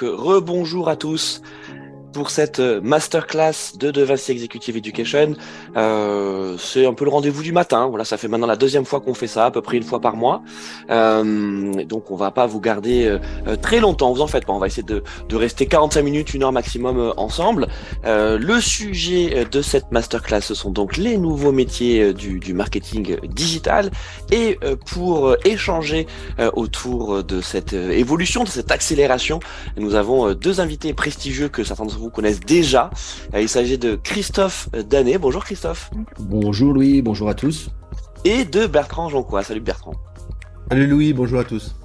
donc rebonjour à tous pour cette euh, masterclass de De Vinci Executive Education. Euh, c'est un peu le rendez-vous du matin. Voilà, ça fait maintenant la deuxième fois qu'on fait ça, à peu près une fois par mois. Euh, donc on va pas vous garder euh, très longtemps. Vous en faites pas. On va essayer de, de rester 45 minutes, une heure maximum euh, ensemble. le sujet de cette masterclass, ce sont donc les nouveaux métiers du, du marketing digital. Et pour échanger autour de cette évolution, de cette accélération, nous avons deux invités prestigieux que certains d'entre vous connaissent déjà. Il s'agit de Christophe Danet. Bonjour Christophe. Bonjour Louis, bonjour à tous. Et de Bertrand Jonquois. Salut Bertrand. Salut Louis, bonjour à tous.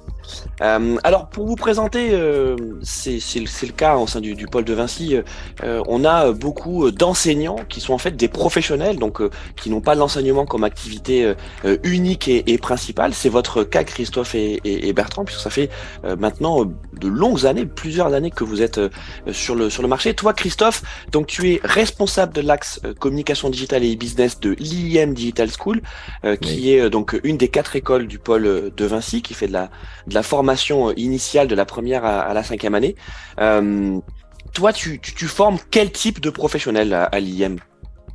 Euh, alors pour vous présenter, euh, c'est le cas au sein du, du pôle de Vinci, euh, on a beaucoup d'enseignants qui sont en fait des professionnels, donc euh, qui n'ont pas l'enseignement comme activité euh, unique et, et principale. C'est votre cas Christophe et, et, et, Bertrand, puisque ça fait maintenant de longues années, plusieurs années que vous êtes sur le sur le marché. Toi Christophe, donc tu es responsable de l'axe communication digitale et business de l'IM Digital School, qui est donc une des quatre écoles du pôle de Vinci, qui fait de la de la formation initiale de la première à, la cinquième année. Euh, toi, tu, tu, formes quel type de professionnel à, l'IM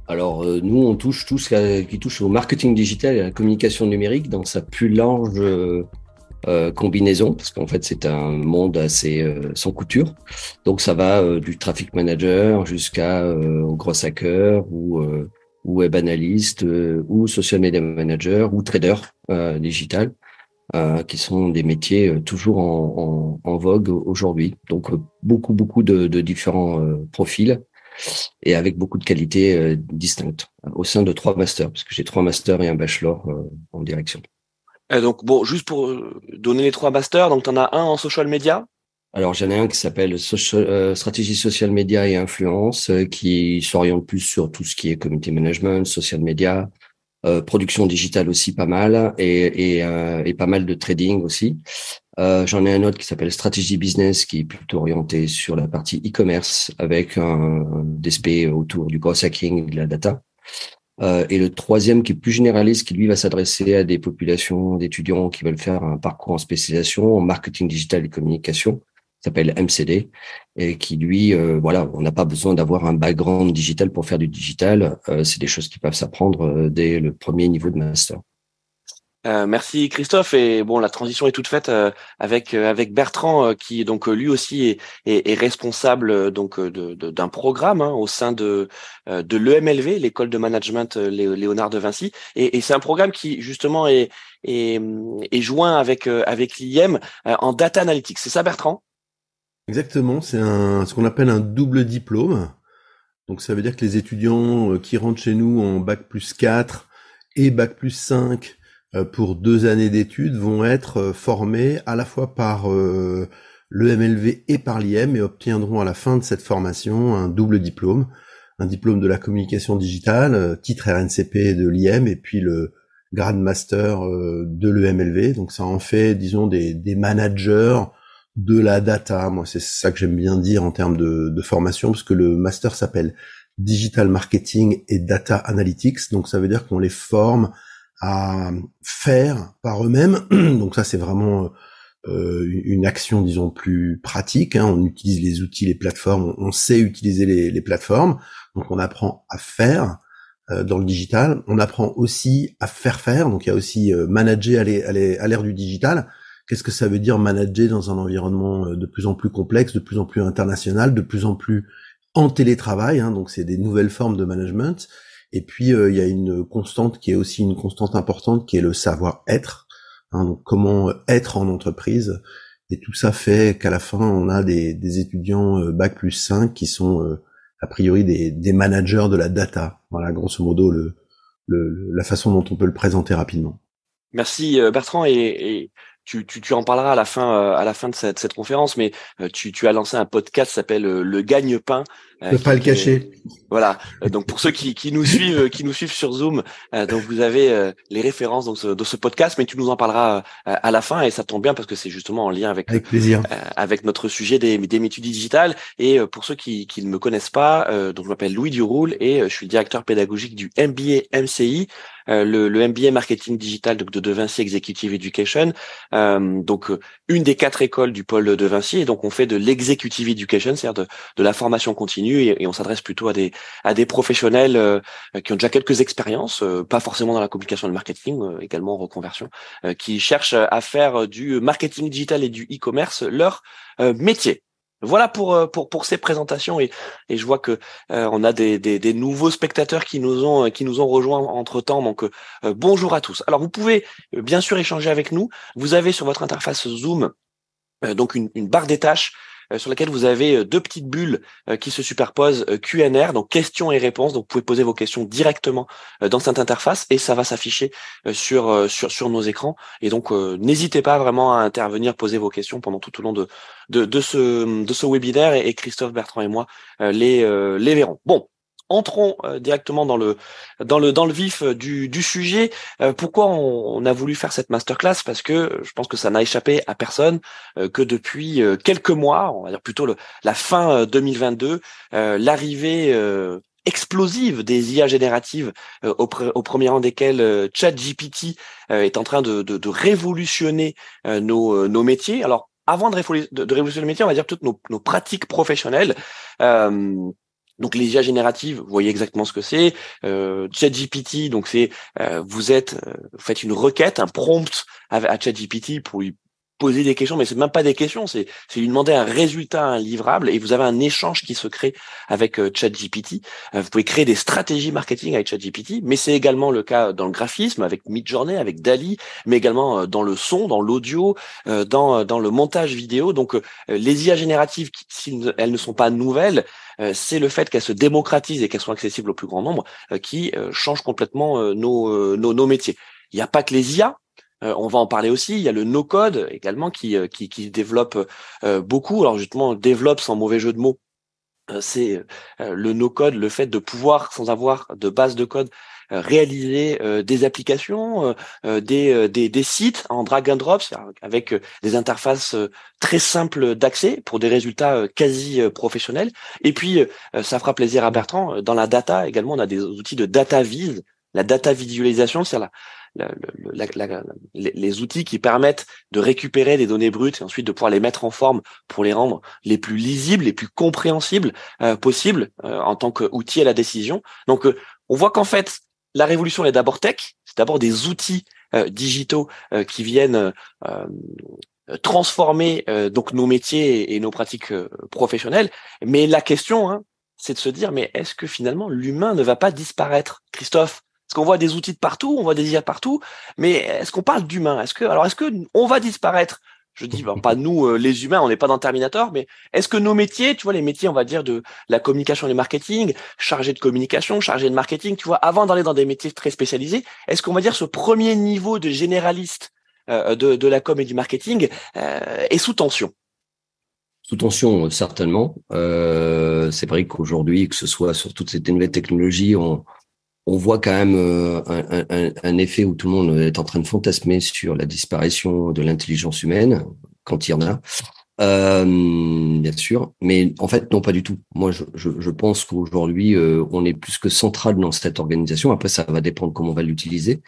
alors euh, nous, on touche tout ce qui touche au marketing digital et à la communication numérique dans sa plus large euh, combinaison, parce qu'en fait c'est un monde assez sans couture. Donc ça va du traffic manager jusqu'à au gros hacker ou, ou web analyste ou social media manager ou trader digital. Euh, qui sont des métiers euh, toujours en, en, en vogue aujourd'hui. Donc euh, beaucoup beaucoup de, de différents profils et avec beaucoup de qualités distinctes au sein de trois masters, parce que j'ai trois masters et un bachelor en direction. Et donc bon, juste pour donner les trois masters, donc tu en as un en social media? Alors j'en ai un qui s'appelle stratégie social media et influence, qui s'oriente plus sur tout ce qui est community management, social media, euh, production digitale aussi pas mal et, et, euh, et pas mal de trading aussi. Euh, J'en ai un autre qui s'appelle Strategy Business qui est plutôt orienté sur la partie e-commerce avec un, DSP autour du cross hacking et de la data. Euh, et le troisième qui est plus généraliste, qui lui va s'adresser à des populations d'étudiants qui veulent faire un parcours en spécialisation en marketing digital et communication s'appelle MCD et qui lui, euh, voilà, on n'a pas besoin d'avoir un background digital pour faire du digital. Euh, c'est des choses qui peuvent s'apprendre euh, dès le premier niveau de master. Euh, merci Christophe et bon la transition est toute faite avec avec Bertrand qui donc lui aussi est, est, est responsable donc d'un de, programme hein, au sein de de l'EMLV l'école de management Léonard de Vinci et, et c'est un programme qui justement est est, est joint avec avec l'IM en data analytics c'est ça Bertrand? Exactement, c'est un, ce qu'on appelle un double diplôme. Donc ça veut dire que les étudiants euh, qui rentrent chez nous en bac plus 4 et bac plus 5 euh, pour deux années d'études vont être euh, formés à la fois par le MLV et par l'IM et obtiendront à la fin de cette formation un double diplôme, un diplôme de la communication digitale, titre RNCP de l'IM et puis le grade master de l'EMLV. Donc ça en fait, disons, des, des managers de la data. Moi, c'est ça que j'aime bien dire en termes de, formation, parce que le master s'appelle Digital Marketing et Data Analytics. Donc, ça veut dire qu'on les forme à faire par eux-mêmes. Donc, ça, c'est vraiment euh, une action, disons, plus pratique. Hein. On utilise les outils, les plateformes, on sait utiliser les, plateformes. Donc, on apprend à faire euh, dans le digital. On apprend aussi à faire faire. Donc, il y a aussi euh, manager à l'ère du digital. Qu'est-ce que ça veut dire manager dans un environnement euh, de plus en plus complexe, de plus en plus international, de plus en plus en télétravail hein, Donc c'est des nouvelles formes de management. Et puis euh, il y a une constante qui est aussi une constante importante, qui est le savoir-être. Hein, donc comment être en entreprise. Et tout ça fait qu'à la fin, on a des, des étudiants euh, bac plus 5 qui sont a priori des, des, managers de la data. Voilà, grosso modo, le, le, la façon dont on peut le présenter rapidement. Merci Bertrand et, et tu, tu, tu, en parleras à la fin, euh, à la fin de cette, cette conférence, mais euh, tu, tu, as lancé un podcast qui s'appelle euh, Le Gagne-Pain. Ne pas le cacher. Voilà. donc pour ceux qui, qui nous suivent, qui nous suivent sur Zoom, donc vous avez les références dans ce, dans ce podcast, mais tu nous en parleras à la fin et ça tombe bien parce que c'est justement en lien avec avec plaisir avec notre sujet des, des métiers digitales. Et pour ceux qui, qui ne me connaissent pas, donc je m'appelle Louis Duroul et je suis directeur pédagogique du MBA MCI. Le, le, MBA marketing digital de, de, Vinci Executive Education. donc une des quatre écoles du pôle de Vinci et donc on fait de l'executive education, c'est-à-dire de, de, la formation continue et, on s'adresse plutôt à des à des professionnels qui ont déjà quelques expériences, pas forcément dans la communication et le marketing, également en reconversion, qui cherchent à faire du marketing digital et du e-commerce leur métier. Voilà pour, euh, pour, pour ces présentations et, et je vois que euh, on a des, des, nouveaux spectateurs qui nous ont qui nous ont rejoints entre temps. Donc euh, bonjour à tous. Alors vous pouvez bien sûr échanger avec nous. Vous avez sur votre interface Zoom donc une, une barre des tâches sur laquelle vous avez euh, deux petites bulles euh, qui se superposent Q&R, donc questions et réponses. Donc vous pouvez poser vos questions directement dans cette interface et ça va s'afficher sur, sur, sur nos écrans. Et donc n'hésitez pas vraiment à intervenir, poser vos questions pendant tout au long de, de, de ce, de ce webinaire et, Christophe Bertrand et moi les, les verrons. Bon, entrons euh, directement dans le dans le dans le vif euh, du, du sujet. Euh, pourquoi on, a voulu faire cette masterclass? Parce que je pense que ça n'a échappé à personne que depuis quelques mois, on va dire plutôt le, la fin 2022, l'arrivée explosive des IA génératives au, au, premier rang desquelles ChatGPT est en train de, de, de révolutionner nos, nos métiers. Alors avant de, de, révolutionner les métiers, on va dire toutes nos, nos pratiques professionnelles. Donc les IA génératives, vous voyez exactement ce que c'est. Euh, ChatGPT, donc c'est euh, vous êtes, euh, vous faites une requête, un prompt à, à ChatGPT pour lui poser des questions, mais c'est même pas des questions, c'est lui demander un résultat, un livrable, et vous avez un échange qui se crée avec euh, ChatGPT. Euh, vous pouvez créer des stratégies marketing avec ChatGPT, mais c'est également le cas dans le graphisme, avec Midjourney, avec Dali, mais également euh, dans le son, dans l'audio, dans, dans le montage vidéo. Donc les IA génératives, si elles ne sont pas nouvelles, c'est le fait qu'elles se démocratisent et qu'elles soient accessibles au plus grand nombre qui change complètement nos, nos, nos métiers. Il n'y a pas que les IA, euh, on va en parler aussi. Il y a le no-code également qui, euh, qui, développe euh, beaucoup. Alors justement, développe sans mauvais jeu de mots. C'est le no-code, le fait de pouvoir, sans avoir de base de code, réaliser des applications, des, des, des, sites en drag and drop avec des interfaces très simples d'accès pour des résultats quasi professionnels. Et puis, ça fera plaisir à Bertrand. Dans la data également, on a des outils de data vise, la data visualisation, c'est la, les outils qui permettent de récupérer des données brutes et ensuite de pouvoir les mettre en forme pour les rendre les plus lisibles, les plus compréhensibles euh, possibles euh, en tant qu'outil à la décision. Donc, euh, on voit qu'en fait, la révolution est d'abord tech, c'est d'abord des outils digitaux qui viennent transformer donc nos métiers et, nos pratiques professionnelles. Mais la question, hein, c'est de se dire, mais est-ce que finalement l'humain ne va pas disparaître? Christophe, parce qu'on voit des outils de partout, on voit des IA partout, mais est-ce qu'on parle d'humain Est-ce que alors est-ce que on va disparaître? Je dis ben, pas nous euh, les humains, on n'est pas dans Terminator, mais est-ce que nos métiers, tu vois les métiers, on va dire de la communication et du marketing, chargé de communication, chargé de marketing, tu vois, avant d'aller dans des métiers très spécialisés, est-ce qu'on va dire ce premier niveau de généraliste euh, de, de, la com et du marketing euh, est sous tension? Sous tension, certainement. Euh, c'est vrai qu'aujourd'hui, que ce soit sur toutes ces nouvelles technologies, on, on voit quand même euh, un, effet où tout le monde est en train de fantasmer sur la disparition de l'intelligence humaine, quand il y en a, euh, bien sûr. Mais en fait, non, pas du tout. Moi, je, pense qu'aujourd'hui, euh, on est plus que central dans cette organisation. Après, ça va dépendre comment on va l'utiliser.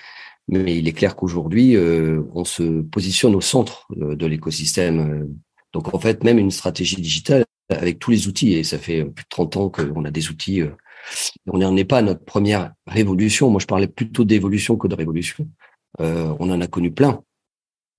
Mais il est clair qu'aujourd'hui, on se positionne au centre de, l'écosystème. Donc, en fait, même une stratégie digitale avec tous les outils, et ça fait plus de 30 ans qu'on a des outils on n'en est pas à notre première révolution. Moi, je parlais plutôt d'évolution que de révolution. Euh, on en a connu plein.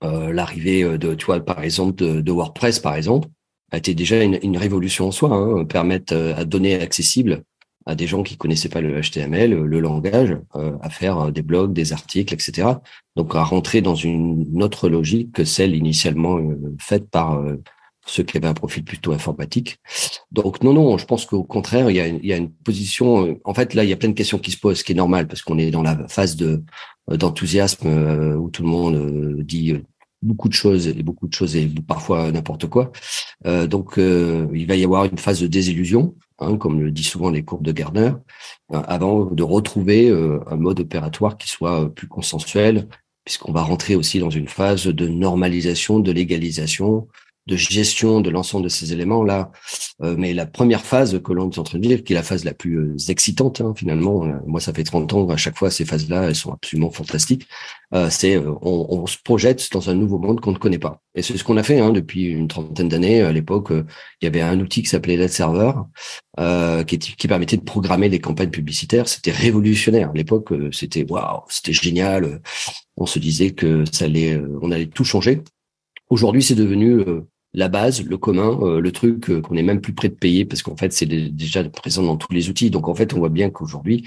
Euh, l'arrivée euh, de, tu vois, par exemple, de, WordPress, par exemple, a été déjà une, révolution en soi, hein, permettre à donner accessible à des gens qui connaissaient pas le HTML, le langage, à faire des blogs, des articles, etc. Donc à rentrer dans une autre logique que celle initialement faite par ceux qui avaient un profil plutôt informatique. Donc non, non, je pense qu'au contraire, il y, a, il y a une position. Euh, en fait, là, il y a plein de questions qui se posent, ce qui est normal parce qu'on est dans la phase de euh, d'enthousiasme euh, où tout le monde dit beaucoup de choses et beaucoup de choses et parfois n'importe quoi. donc, il va y avoir une phase de désillusion, hein, comme le dit souvent les courbes de Gardner, avant de retrouver un mode opératoire qui soit plus consensuel, puisqu'on va rentrer aussi dans une phase de normalisation, de légalisation, de gestion de l'ensemble de ces éléments-là. Euh, mais la première phase que l'on est en train de vivre, qui est la phase la plus euh, excitante, hein, finalement, euh, moi ça fait 30 ans, à chaque fois ces phases-là, elles sont absolument fantastiques, c'est on, on, se projette dans un nouveau monde qu'on ne connaît pas. Et c'est ce qu'on a fait hein, depuis une trentaine d'années. À l'époque, il y avait un outil qui s'appelait Let Server, qui, qui, permettait de programmer des campagnes publicitaires. C'était révolutionnaire. À l'époque, c'était waouh, c'était génial. On se disait que ça allait, on allait tout changer. Aujourd'hui, c'est devenu la base, le commun, euh, le truc euh, qu'on est même plus près de payer parce qu'en fait, c'est déjà présent dans tous les outils. Donc, en fait, on voit bien qu'aujourd'hui,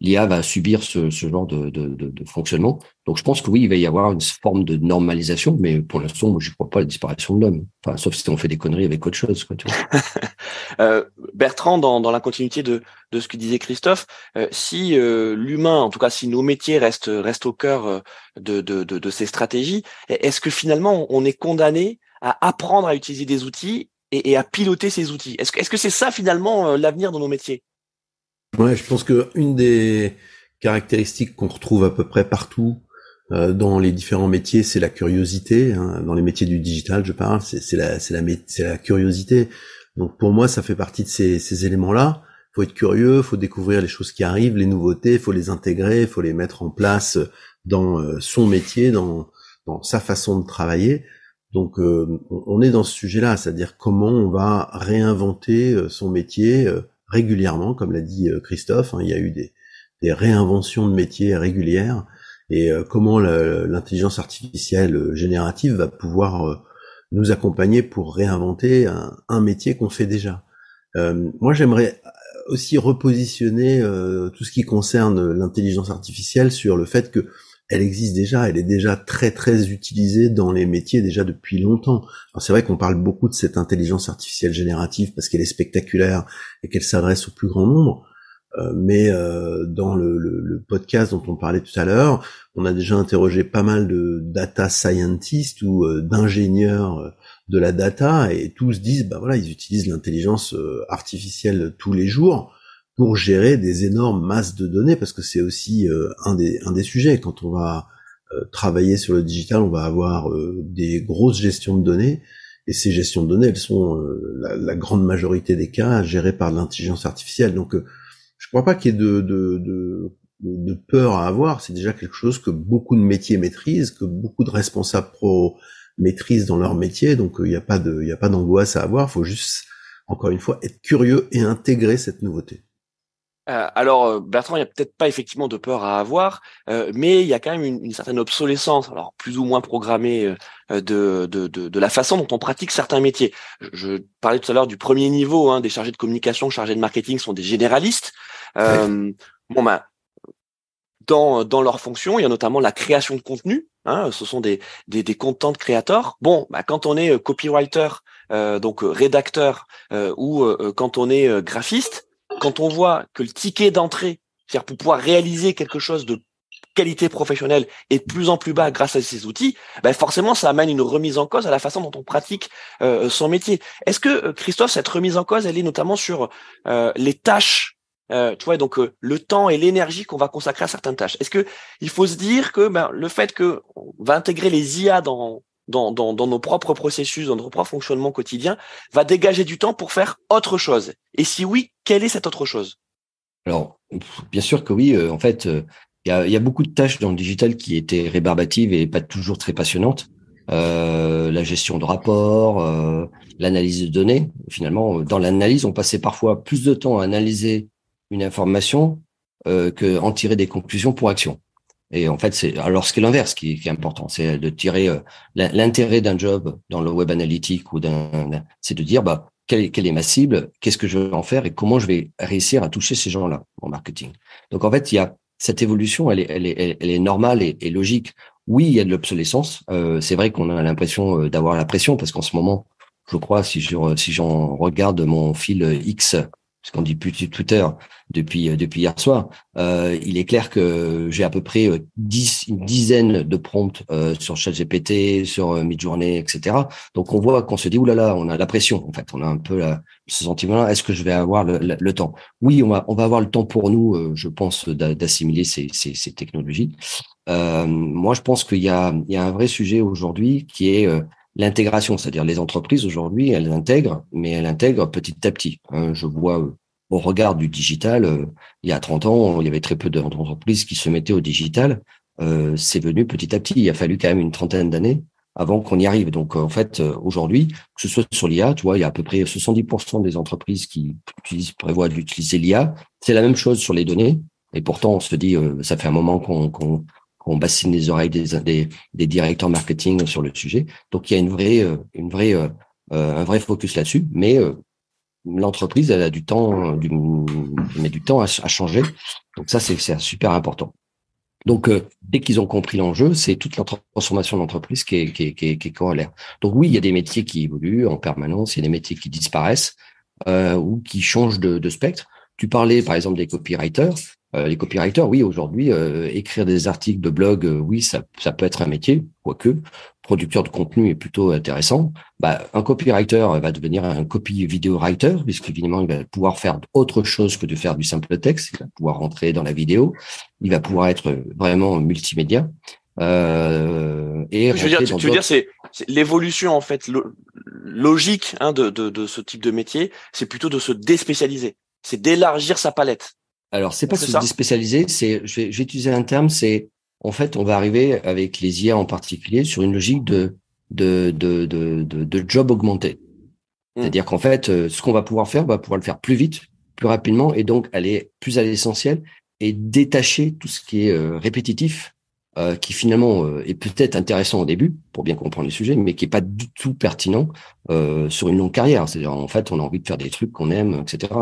l'IA va subir ce, genre de, fonctionnement. Donc, je pense que oui, il va y avoir une forme de normalisation, mais pour l'instant, moi, je ne crois pas à la disparition de l'homme. Enfin, sauf si on fait des conneries avec autre chose. Quoi, euh, Bertrand, dans, la continuité de, ce que disait Christophe, si l'humain, en tout cas, si nos métiers restent, restent au cœur de, de ces stratégies, est-ce que finalement, on est condamné à apprendre à utiliser des outils et, à piloter ces outils. Est-ce que c'est ça finalement euh, l'avenir de nos métiers? Ouais, je pense que une des caractéristiques qu'on retrouve à peu près partout euh, dans les différents métiers, c'est la curiosité. Hein. Dans les métiers du digital, je parle, c'est la, la, la curiosité. Donc pour moi, ça fait partie de ces, ces éléments-là. Faut être curieux, faut découvrir les choses qui arrivent, les nouveautés, faut les intégrer, faut les mettre en place dans euh, son métier, dans, dans sa façon de travailler. Donc euh, on est dans ce sujet-là, c'est-à-dire comment on va réinventer euh, son métier euh, régulièrement, comme l'a dit Christophe, hein, il y a eu des, réinventions de métiers régulières, et comment l'intelligence artificielle générative va pouvoir nous accompagner pour réinventer un, métier qu'on fait déjà. moi j'aimerais aussi repositionner tout ce qui concerne l'intelligence artificielle sur le fait que elle existe déjà, elle est déjà très très utilisée dans les métiers déjà depuis longtemps. C'est vrai qu'on parle beaucoup de cette intelligence artificielle générative parce qu'elle est spectaculaire et qu'elle s'adresse au plus grand nombre. Euh, mais euh, dans le, le, podcast dont on parlait tout à l'heure, on a déjà interrogé pas mal de data scientists ou euh, d'ingénieurs de la data et tous disent bah voilà ils utilisent l'intelligence artificielle tous les jours pour gérer des énormes masses de données, parce que c'est aussi euh, un, des, un des sujets. Quand on va euh, travailler sur le digital, on va avoir euh, des grosses gestions de données, et ces gestions de données, elles sont la, la, grande majorité des cas gérées par l'intelligence artificielle. Donc, je crois pas qu'il y ait de, de, de, de, peur à avoir. C'est déjà quelque chose que beaucoup de métiers maîtrisent, que beaucoup de responsables pro maîtrisent dans leur métier. Donc, il n'y a pas d'angoisse à avoir. Il faut juste, encore une fois, être curieux et intégrer cette nouveauté. Euh, alors euh, Bertrand, il n'y a peut-être pas effectivement de peur à avoir, euh, mais il y a quand même une, certaine obsolescence, alors plus ou moins programmée de, de, de, la façon dont on pratique certains métiers. Je, parlais tout à l'heure du premier niveau, hein, des chargés de communication, chargés de marketing sont des généralistes. Bon ben, dans, dans leur fonction, il y a notamment la création de contenu. Hein, ce sont des, des, des content créateurs. Bon, bah, quand on est copywriter, donc rédacteur, ou quand on est graphiste, quand on voit que le ticket d'entrée, c'est-à-dire pour pouvoir réaliser quelque chose de qualité professionnelle est de plus en plus bas grâce à ces outils, ben forcément ça amène une remise en cause à la façon dont on pratique euh, son métier. Est-ce que euh, Christophe, cette remise en cause, elle est notamment sur euh, les tâches, tu vois, donc le temps et l'énergie qu'on va consacrer à certaines tâches? Est-ce que il faut se dire que ben, le fait que on va intégrer les IA dans dans, dans, dans, nos propres processus, dans nos propres fonctionnements quotidiens, va dégager du temps pour faire autre chose Et si oui, quelle est cette autre chose? Alors, bien sûr que oui. Euh, en fait, euh, il y, a, y, a, beaucoup de tâches dans le digital qui étaient rébarbatives et pas toujours très passionnantes. Euh, la gestion de rapports, euh, l'analyse de données. Finalement, dans l'analyse, on passait parfois plus de temps à analyser une information euh, que en tirer des conclusions pour action. Et en fait, c'est alors ce qui est l'inverse qui, est important, c'est de tirer euh, l'intérêt d'un job dans le web analytique ou d'un, c'est de dire bah quelle est, ma cible, qu'est-ce que je vais en faire et comment je vais réussir à toucher ces gens-là en marketing. Donc en fait, il y a cette évolution, elle est, elle est, elle est normale et, et logique. Oui, il y a de l'obsolescence. Euh, c'est vrai qu'on a l'impression euh, d'avoir la pression parce qu'en ce moment, je crois, si je si j'en regarde mon fil X ce qu'on dit plus Twitter depuis euh, depuis hier soir, euh, il est clair que j'ai à peu près euh, dix, une dizaine de prompts euh, sur ChatGPT, sur euh, Midjourney, etc. Donc on voit qu'on se dit oulala, on a la pression. En fait, on a un peu ce sentiment-là. Est-ce que je vais avoir le, le, temps? Oui, on va on va avoir le temps pour nous, je pense, d'assimiler ces, ces, ces, technologies. moi, je pense qu'il y a il y a un vrai sujet aujourd'hui qui est l'intégration, c'est-à-dire les entreprises aujourd'hui, elles intègrent, mais elles intègrent petit à petit. Hein. je vois euh, au regard du digital, euh, il y a 30 ans, il y avait très peu d'entreprises qui se mettaient au digital. Euh, c'est venu petit à petit. Il a fallu quand même une trentaine d'années avant qu'on y arrive. Donc en fait, aujourd'hui, que ce soit sur l'IA, tu vois, il y a à peu près 70% des entreprises qui utilisent, prévoient d'utiliser l'IA. C'est la même chose sur les données. Et pourtant, on se dit, ça fait un moment qu'on on bassine les oreilles des, des, directeurs marketing sur le sujet. Donc il y a une vraie, euh, une vraie, euh, euh, un vrai focus là-dessus, mais l'entreprise elle a du temps, du, met du temps à, changer. Donc ça c'est super important. Donc dès qu'ils ont compris l'enjeu, c'est toute la transformation de l'entreprise qui est, qui, est, qui, est, qui est corollaire. Donc oui, il y a des métiers qui évoluent en permanence, il y a des métiers qui disparaissent ou qui changent de, de spectre. Tu parlais par exemple des copywriters. Euh, les copywriters, oui, aujourd'hui, euh, écrire des articles de blog, euh, oui, ça, ça peut être un métier, quoique producteur de contenu est plutôt intéressant. Bah, un copywriter va devenir un copy video writer, puisqu'évidemment, il va pouvoir faire autre chose que de faire du simple texte. Il va pouvoir rentrer dans la vidéo. Il va pouvoir être vraiment multimédia. Euh, et je veux dire, tu, veux dire, c'est l'évolution en fait logique hein, de, de, de ce type de métier, c'est plutôt de se déspécialiser, c'est d'élargir sa palette. Alors, c'est pas se déspécialiser, c'est, je vais, utiliser un terme, c'est, en fait, on va arriver avec les IA en particulier sur une logique de, de, de, de, de, job augmenté. Mmh. C'est-à-dire qu'en fait, euh, ce qu'on va pouvoir faire, on va pouvoir le faire plus vite, plus rapidement, et donc aller plus à l'essentiel et détacher tout ce qui est euh, répétitif euh, qui finalement euh, est peut-être intéressant au début pour bien comprendre le sujet, mais qui est pas du tout pertinent euh, sur une longue carrière. C'est-à-dire en fait, on a envie de faire des trucs qu'on aime, etc.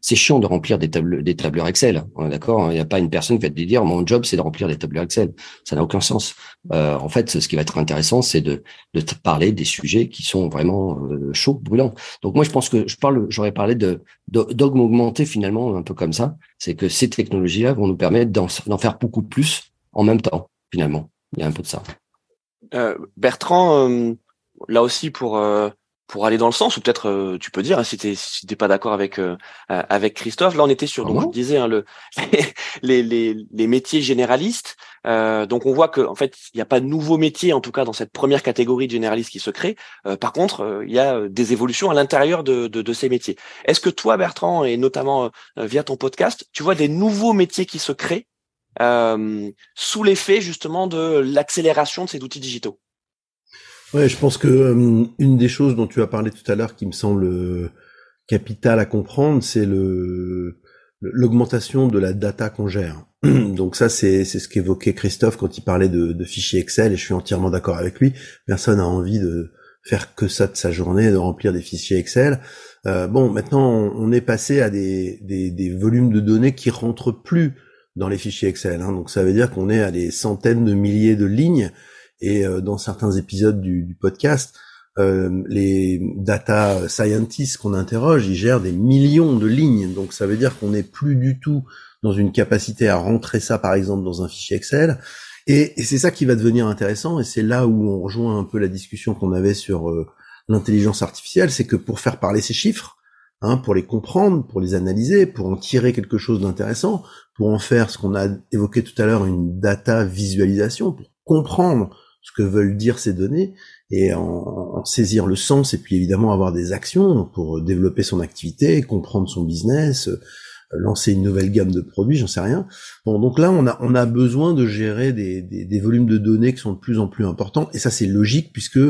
C'est chiant de remplir des, tableurs Excel. D'accord Il n'y a pas une personne qui va te dire mon job c'est de remplir des tableurs Excel. Ça n'a aucun sens. Euh, en fait, ce qui va être intéressant, c'est de, de te parler des sujets qui sont vraiment chauds, brûlants. Donc moi, je pense que je parle, j'aurais parlé de dogme augmenté finalement un peu comme ça. C'est que ces technologies-là vont nous permettre d'en faire beaucoup plus en même temps finalement. Il y a un peu de ça. Euh, Bertrand, euh, là aussi pour euh, pour aller dans le sens, ou peut-être tu peux dire hein, si tu si pas d'accord avec avec Christophe. Là, on était sur, donc je disais, hein, le les, les, les métiers généralistes. donc on voit que en fait, il n'y a pas de nouveaux métiers, en tout cas dans cette première catégorie de généralistes qui se crée. par contre, il y a des évolutions à l'intérieur de, de, de, ces métiers. Est-ce que toi, Bertrand, et notamment via ton podcast, tu vois des nouveaux métiers qui se créent euh, sous l'effet justement de l'accélération de ces outils digitaux. Ouais, je pense que euh, une des choses dont tu as parlé tout à l'heure qui me semble euh, capitale à comprendre, c'est le l'augmentation de la data qu'on gère. Donc ça, c'est ce qu'évoquait Christophe quand il parlait de, de, fichiers Excel, et je suis entièrement d'accord avec lui. Personne n'a envie de faire que ça de sa journée, de remplir des fichiers Excel. Euh, bon, maintenant, on, est passé à des, des, des volumes de données qui rentrent plus dans les fichiers Excel. Hein. Donc ça veut dire qu'on est à des centaines de milliers de lignes. Et euh, dans certains épisodes du, du podcast, euh, les data scientists qu'on interroge, ils gèrent des millions de lignes. Donc ça veut dire qu'on n'est plus du tout dans une capacité à rentrer ça, par exemple, dans un fichier Excel. Et, et c'est ça qui va devenir intéressant. Et c'est là où on rejoint un peu la discussion qu'on avait sur euh, l'intelligence artificielle, c'est que pour faire parler ces chiffres, hein, pour les comprendre, pour les analyser, pour en tirer quelque chose d'intéressant, pour en faire ce qu'on a évoqué tout à l'heure, une data visualisation, pour comprendre ce que veulent dire ces données et en, saisir le sens et puis évidemment avoir des actions pour développer son activité, comprendre son business, euh, lancer une nouvelle gamme de produits, j'en sais rien. Bon, donc là, on a, on a besoin de gérer des, des, volumes de données qui sont de plus en plus importants et ça c'est logique puisque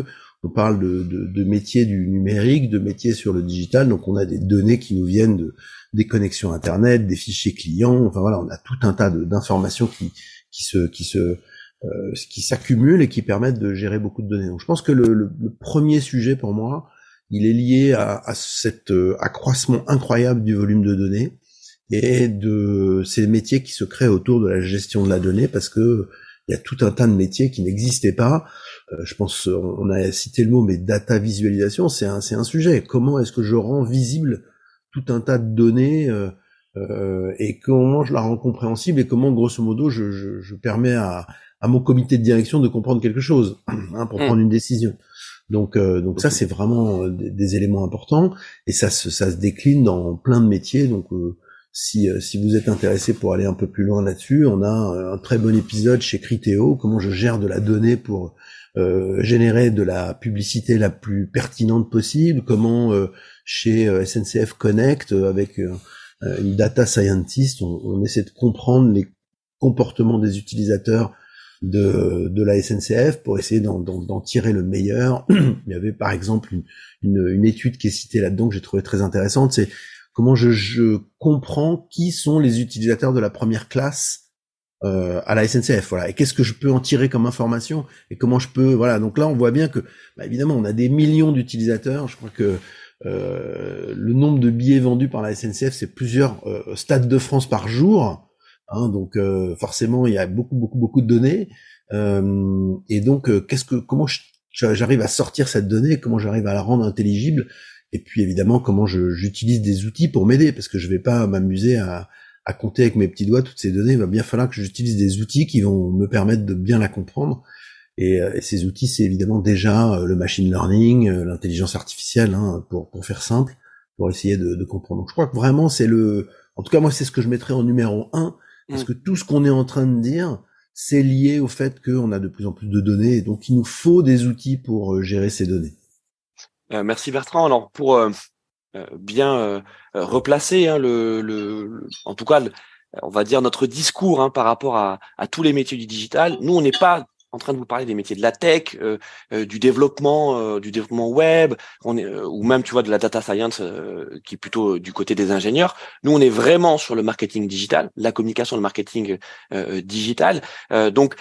on parle de, de, de, métiers du numérique, de métiers sur le digital, donc on a des données qui nous viennent de, des connexions internet, des fichiers clients, enfin voilà, on a tout un tas d'informations qui, qui se, qui se, euh, qui s'accumulent et qui permettent de gérer beaucoup de données. Donc je pense que le, le, premier sujet pour moi, il est lié à, à cet euh, accroissement incroyable du volume de données et de ces métiers qui se créent autour de la gestion de la donnée parce que il y a tout un tas de métiers qui n'existaient pas euh, je pense, on a cité le mot, mais data visualisation, c'est un, c'est un sujet. Comment est-ce que je rends visible tout un tas de données euh, euh, et comment je la rends compréhensible et comment, grosso modo, je, je, je permets à, à, mon comité de direction de comprendre quelque chose hein, pour mm. prendre une décision. Donc, euh, donc ça, c'est vraiment des, éléments importants et ça se, ça se décline dans plein de métiers. Donc, si, si vous êtes intéressé pour aller un peu plus loin là-dessus, on a un très bon épisode chez Criteo, comment je gère de la donnée pour générer de la publicité la plus pertinente possible, comment chez SNCF Connect avec une data scientist, on, on, essaie de comprendre les comportements des utilisateurs de, de la SNCF pour essayer d'en tirer le meilleur. Il y avait par exemple une, une, une étude qui est citée là-dedans que j'ai trouvé très intéressante, c'est comment je, je, comprends qui sont les utilisateurs de la première classe euh, à la SNCF, voilà. Et qu'est-ce que je peux en tirer comme information et comment je peux, voilà. Donc là, on voit bien que, bah, évidemment, on a des millions d'utilisateurs. Je crois que euh, le nombre de billets vendus par la SNCF, c'est plusieurs euh, stades de France par jour. Hein, donc euh, forcément, il y a beaucoup, beaucoup, beaucoup de données. Euh, et donc, qu'est-ce que, comment j'arrive à sortir cette donnée, comment j'arrive à la rendre intelligible, et puis évidemment comment j'utilise des outils pour m'aider, parce que je vais pas m'amuser à, à compter avec mes petits doigts toutes ces données. Il va bien falloir que j'utilise des outils qui vont me permettre de bien la comprendre. Et, ces outils, c'est évidemment déjà le machine learning, l'intelligence artificielle, hein, pour, pour faire simple, pour essayer de, de comprendre. Donc je crois que vraiment c'est le, en tout cas moi c'est ce que je mettrais en numéro un, parce mm. que tout ce qu'on est en train de dire, c'est lié au fait qu'on a de plus en plus de données, et donc il nous faut des outils pour euh, gérer ces données. Euh, merci Bertrand. Alors pour euh, bien replacer hein, le, le, en tout cas, on va dire notre discours hein, par rapport à, à, tous les métiers du digital. Nous, on n'est pas en train de vous parler des métiers de la tech, euh, euh, du développement, euh, du développement web, on est, ou même tu vois de la data science qui est plutôt du côté des ingénieurs. Nous, on est vraiment sur le marketing digital, la communication, le marketing digital. donc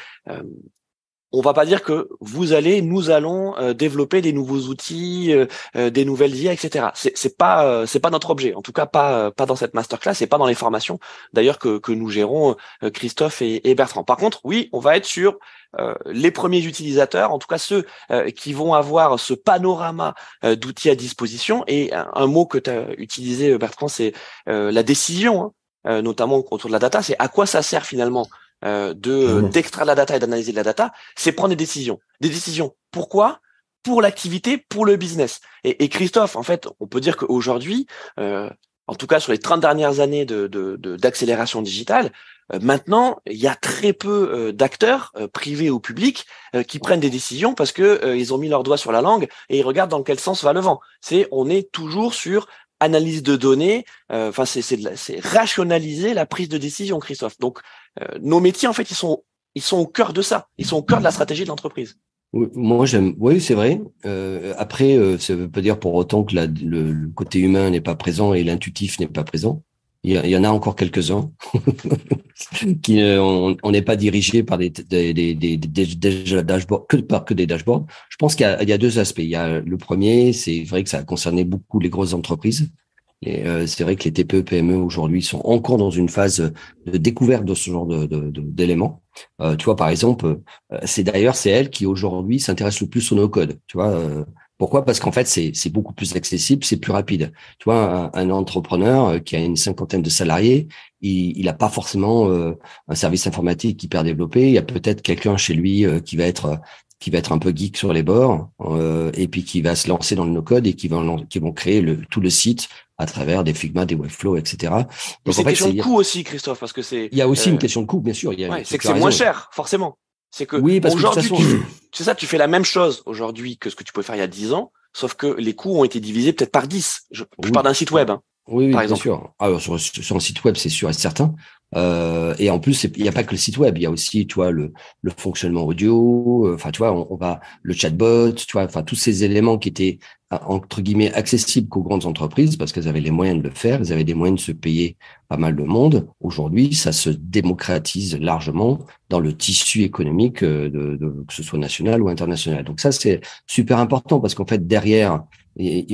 on va pas dire que vous allez, nous allons développer des nouveaux outils, des nouvelles IA, etc. C'est, c'est pas, c'est pas notre objet. En tout cas, pas, pas dans cette masterclass et pas dans les formations. D'ailleurs que, que nous gérons Christophe et, et Bertrand. Par contre, oui, on va être sur euh, les premiers utilisateurs, en tout cas ceux euh, qui vont avoir ce panorama euh, d'outils à disposition. Et un, mot que tu as utilisé, Bertrand, c'est la décision, hein, notamment autour de la data. C'est à quoi ça sert finalement de d'extraire la data et d'analyser la data C'est prendre des décisions. Des décisions. Pourquoi? Pour l'activité, pour le business. Et, et, Christophe, en fait, on peut dire qu'aujourd'hui, en tout cas sur les 30 dernières années de, d'accélération digitale, euh, maintenant, il y a très peu euh, d'acteurs, euh, privés ou publics, qui prennent des décisions parce que ils ont mis leur doigt sur la langue et ils regardent dans quel sens va le vent. C'est, on est toujours sur analyse de données. Enfin, c'est, c'est, rationaliser la prise de décision, Christophe. Donc, nos métiers, en fait, ils sont, ils sont au cœur de ça. Ils sont au cœur de la stratégie de l'entreprise. Moi, j'aime. Oui, c'est vrai. après, ça veut pas dire pour autant que le, côté humain n'est pas présent et l'intuitif n'est pas présent. Il y, en a encore quelques-uns qui euh, on n'est pas dirigé par des, des, des, des, des dashboards que par que des dashboards. Je pense qu'il y, y, a deux aspects. Il y a le premier, c'est vrai que ça a concerné beaucoup les grosses entreprises. Et euh, c'est vrai que les TPE PME aujourd'hui sont encore dans une phase de découverte de ce genre de, d'éléments. Euh, tu vois, par exemple, euh, c'est d'ailleurs c'est elle qui aujourd'hui s'intéresse le plus au no-code. Tu vois, euh, pourquoi? Parce qu'en fait, c'est beaucoup plus accessible, c'est plus rapide. Tu vois, un, entrepreneur euh, qui a une cinquantaine de salariés, il n'a pas forcément euh, un service informatique hyper développé. Il y a peut-être quelqu'un chez lui euh, qui va être qui va être un peu geek sur les bords et puis qui va se lancer dans le no-code et qui vont qui vont créer le, tout le site à travers des Figma, des Webflow, etc. c'est une question de coût aussi, Christophe, parce que c'est. Il y a aussi une question de coût, bien sûr. c'est que c'est moins cher, forcément. C'est que oui, aujourd'hui, c'est ça, tu fais la même chose aujourd'hui que ce que tu pouvais faire il y a 10 ans, sauf que les coûts ont été divisés peut-être par 10. Je, parle d'un site web. Hein, oui, oui, bien sûr. Alors, sur, sur, un site web, c'est sûr et certain. Euh, et en plus, il n'y a pas que le site web, il y a aussi, tu vois, le, le fonctionnement audio. Euh, enfin, tu vois, on, va le chatbot, tu vois, enfin tous ces éléments qui étaient entre guillemets accessibles qu'aux grandes entreprises parce qu'elles avaient les moyens de le faire, elles avaient des moyens de se payer pas mal de monde. Aujourd'hui, ça se démocratise largement dans le tissu économique euh, de, de que ce soit national ou international. Donc ça, c'est super important parce qu'en fait derrière,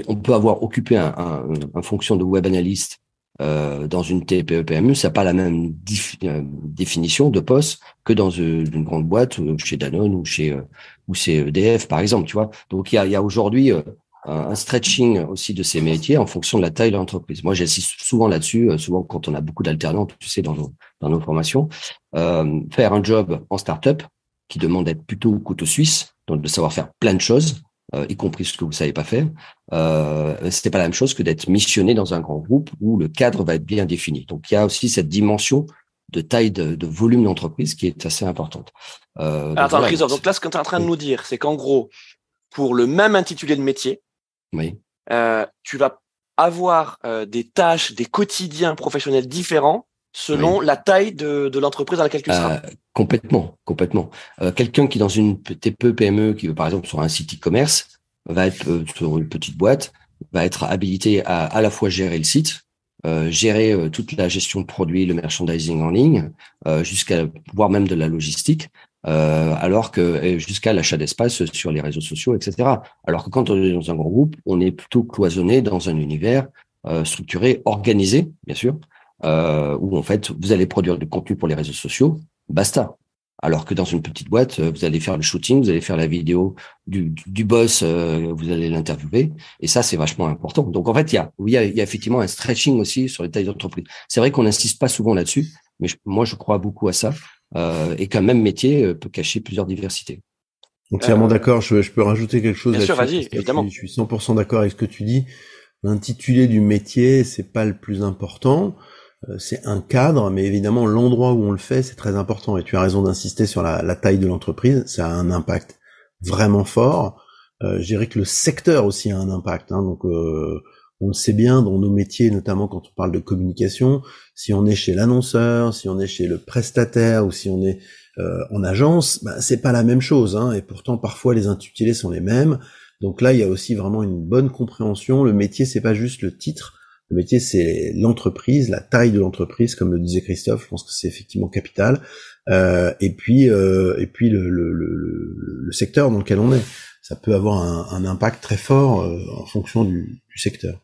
on peut avoir occupé un, un, un fonction de web analyste euh, dans une TPE PME, ça n'a pas la même euh, définition de poste que dans euh, une, grande boîte ou chez Danone ou chez euh, ou chez EDF par exemple, tu vois. Donc il y a, y a aujourd'hui un stretching aussi de ces métiers en fonction de la taille de l'entreprise. Moi, j'insiste souvent là-dessus, souvent quand on a beaucoup d'alternants, tu sais, dans nos, dans nos formations, faire un job en start-up qui demande d'être plutôt couteau suisse, donc de savoir faire plein de choses, euh, y compris ce que vous savez pas faire, euh, c'était pas la même chose que d'être missionné dans un grand groupe où le cadre va être bien défini. Donc il y a aussi cette dimension de taille de, volume d'entreprise qui est assez importante. Euh, attends, Christophe, donc là, ce que tu es en train de nous dire, c'est qu'en gros, pour le même intitulé de métier, oui. euh, tu vas avoir euh, des tâches, des quotidiens professionnels différents selon la taille de, de l'entreprise dans laquelle tu seras. Euh, complètement, complètement. Euh, quelqu'un qui dans une TPE PME, qui veut par exemple sur un site e-commerce, va être sur une petite boîte, va être habilité à à la fois gérer le site, euh, gérer euh, toute la gestion de produits, le merchandising en ligne, euh, jusqu'à voire même de la logistique, alors que jusqu'à l'achat d'espace sur les réseaux sociaux, etc. Alors que quand on est dans un grand groupe, on est plutôt cloisonné dans un univers structuré, organisé, bien sûr, où en fait vous allez produire du contenu pour les réseaux sociaux, basta. Alors que dans une petite boîte, euh, vous allez faire le shooting, vous allez faire la vidéo du, du boss, euh, vous allez l'interviewer. Et ça, c'est vachement important. Donc, en fait, il y a, il y a, il y a effectivement un stretching aussi sur les tailles d'entreprise. C'est vrai qu'on n'insiste pas souvent là-dessus, mais moi, je crois beaucoup à ça. Euh, et qu'un même métier euh, peut cacher plusieurs diversités. Entièrement d'accord. Je, je, peux rajouter quelque chose. Bien sûr, vas-y, évidemment. Je, suis 100% d'accord avec ce que tu dis. L'intitulé du métier, c'est pas le plus important. Euh, c'est un cadre, mais évidemment l'endroit où on le fait, c'est très important. Et tu as raison d'insister sur la, taille de l'entreprise, ça a un impact vraiment fort. Euh, je dirais que le secteur aussi a un impact. Hein. donc euh, on le sait bien dans nos métiers, notamment quand on parle de communication, si on est chez l'annonceur, si on est chez le prestataire ou si on est euh, en agence, bah, c'est pas la même chose. Hein. et pourtant parfois les intitulés sont les mêmes. Donc là, il y a aussi vraiment une bonne compréhension. Le métier, c'est pas juste le titre, le métier, c'est l'entreprise, la taille de l'entreprise, comme le disait Christophe. Je pense que c'est effectivement capital. Euh, et puis, euh, et puis le, le, le, le, secteur dans lequel on est, ça peut avoir un, un impact très fort euh, en fonction du, du secteur.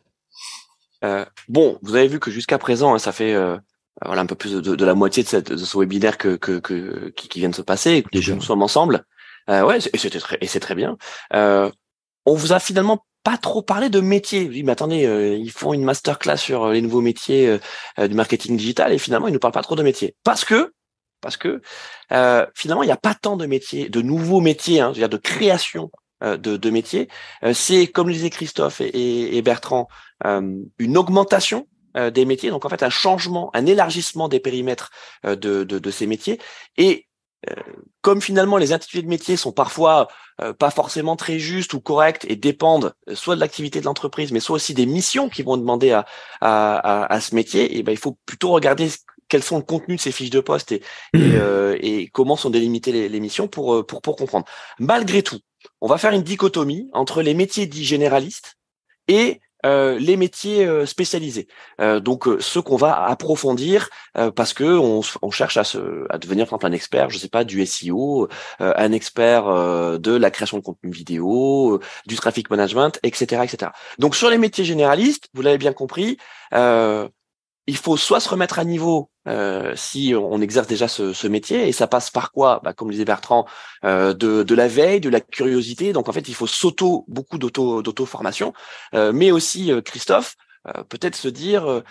Euh, bon, vous avez vu que jusqu'à présent, hein, ça fait euh, voilà un peu plus de, de, la moitié de, cette, de ce webinaire que, que, que qui, qui, vient de se passer, que nous sommes ensemble. ouais, et c'était très, et c'est très bien. on vous a finalement pas trop parlé de métier. Oui, mais attendez, euh, ils font une masterclass sur euh, les nouveaux métiers euh, du marketing digital et finalement ils nous parlent pas trop de métiers. Parce que parce que finalement il n'y a pas tant de métiers, de nouveaux métiers, hein, dire de création de, métiers. c'est comme le disait Christophe et, Bertrand, une augmentation des métiers, donc en fait un changement, un élargissement des périmètres de, de, de ces métiers et comme finalement les intitulés de métier sont parfois euh, pas forcément très justes ou corrects et dépendent euh, soit de l'activité de l'entreprise, mais soit aussi des missions qui vont demander à, à, à, ce métier, et ben il faut plutôt regarder quels sont le contenu de ces fiches de poste et, et, mmh. euh, et comment sont délimitées les, les, missions pour, pour, pour comprendre. Malgré tout, on va faire une dichotomie entre les métiers dits généralistes et euh, les métiers euh, spécialisés. Euh, donc ceux qu'on va approfondir parce que on, cherche à, se, à devenir par exemple un expert, je sais pas, du SEO, un expert de la création de contenu vidéo, du traffic management, etc., etc. Donc sur les métiers généralistes, vous l'avez bien compris, il faut soit se remettre à niveau euh, si on exerce déjà ce, ce, métier, et ça passe par quoi? Bah, Comme disait Bertrand, euh, de, de, la veille, de la curiosité. Donc en fait, il faut s'auto, beaucoup d'auto, d'auto-formation, euh, mais aussi euh, Christophe, euh, peut-être se dire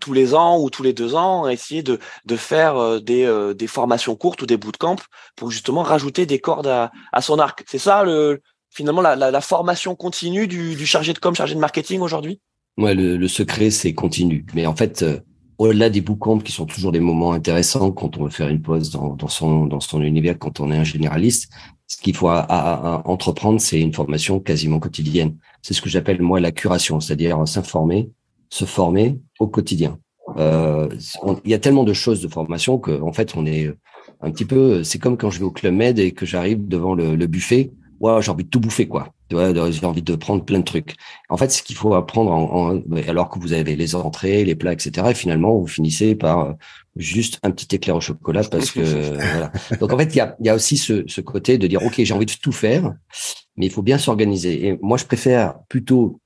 tous les ans ou tous les deux ans, essayer de, de faire des, des formations courtes ou des bootcamps pour justement rajouter des cordes à, à son arc. C'est ça le finalement la, la, la formation continue du, du chargé de com, chargé de marketing aujourd'hui? Ouais, le, le secret, c'est continu. Mais en fait, euh, au-delà des bootcamps qui sont toujours des moments intéressants quand on veut faire une pause dans, dans, son, dans son univers, quand on est un généraliste, ce qu'il faut à, entreprendre, c'est une formation quasiment quotidienne. C'est ce que j'appelle moi la curation, c'est-à-dire s'informer, se former au quotidien. Euh, il y a tellement de choses de formation que en fait on est un petit peu. C'est comme quand je vais au club med et que j'arrive devant le, le buffet ouais, j'ai envie de tout bouffer, quoi. J'ai envie de prendre plein de trucs. En fait, ce qu'il faut apprendre, en, alors que vous avez les entrées, les plats, etc., et finalement, vous finissez par euh, juste un petit éclair au chocolat parce que voilà. Donc en fait, il y a, y a aussi ce, ce côté de dire, ok, j'ai envie de tout faire, mais il faut bien s'organiser. Et moi, je préfère plutôt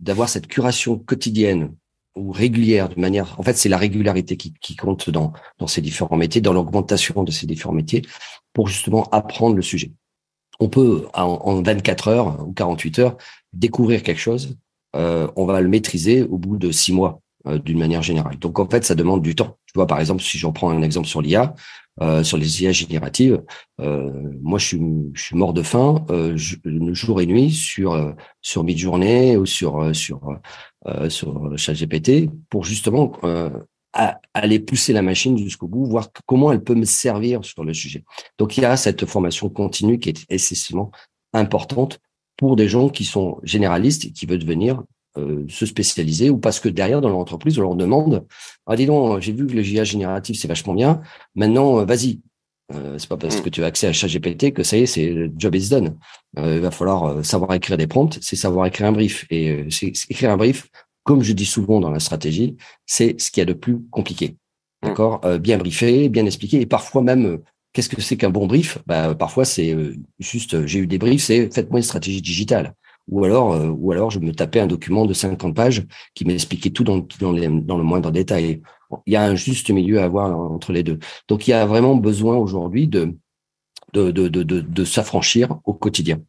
d'avoir cette curation quotidienne ou régulière de manière en fait c'est la régularité qui, qui compte dans dans ces différents métiers dans l'augmentation de ces différents métiers pour justement apprendre le sujet on peut en, 24 heures ou 48 heures découvrir quelque chose. Euh, on va le maîtriser au bout de six mois euh, d'une manière générale. Donc en fait, ça demande du temps. Tu vois, par exemple, si je reprends un exemple sur l'IA, euh, sur les IA génératives, moi je suis, je suis mort de faim jour et nuit sur sur Midjourney ou sur sur sur ChatGPT pour justement à, aller pousser la machine jusqu'au bout, voir comment elle peut me servir sur le sujet. Donc il y a cette formation continue qui est excessivement importante pour des gens qui sont généralistes et qui veulent devenir euh, se spécialiser ou parce que derrière dans l'entreprise on leur demande ah dis donc j'ai vu que le GIA génératif c'est vachement bien maintenant euh, vas-y euh, c'est pas parce mm. que tu as accès à ChatGPT que ça y est c'est job is done euh, il va falloir savoir écrire des prompts c'est savoir écrire un brief et c'est écrire un brief comme je dis souvent dans la stratégie c'est ce qu'il y a de plus compliqué mm. d'accord? Bien briefé bien expliqué et parfois même qu'est-ce que c'est qu'un bon brief? Bah, parfois c'est juste j'ai eu des briefs c'est faites-moi une stratégie digitale ou alors, euh, ou alors je me tapais un document de 50 pages qui m'expliquait tout dans, dans, dans le moindre détail. Il y a un juste milieu à avoir entre les deux. Donc, il y a vraiment besoin aujourd'hui de, de, de, de, de s'affranchir au quotidien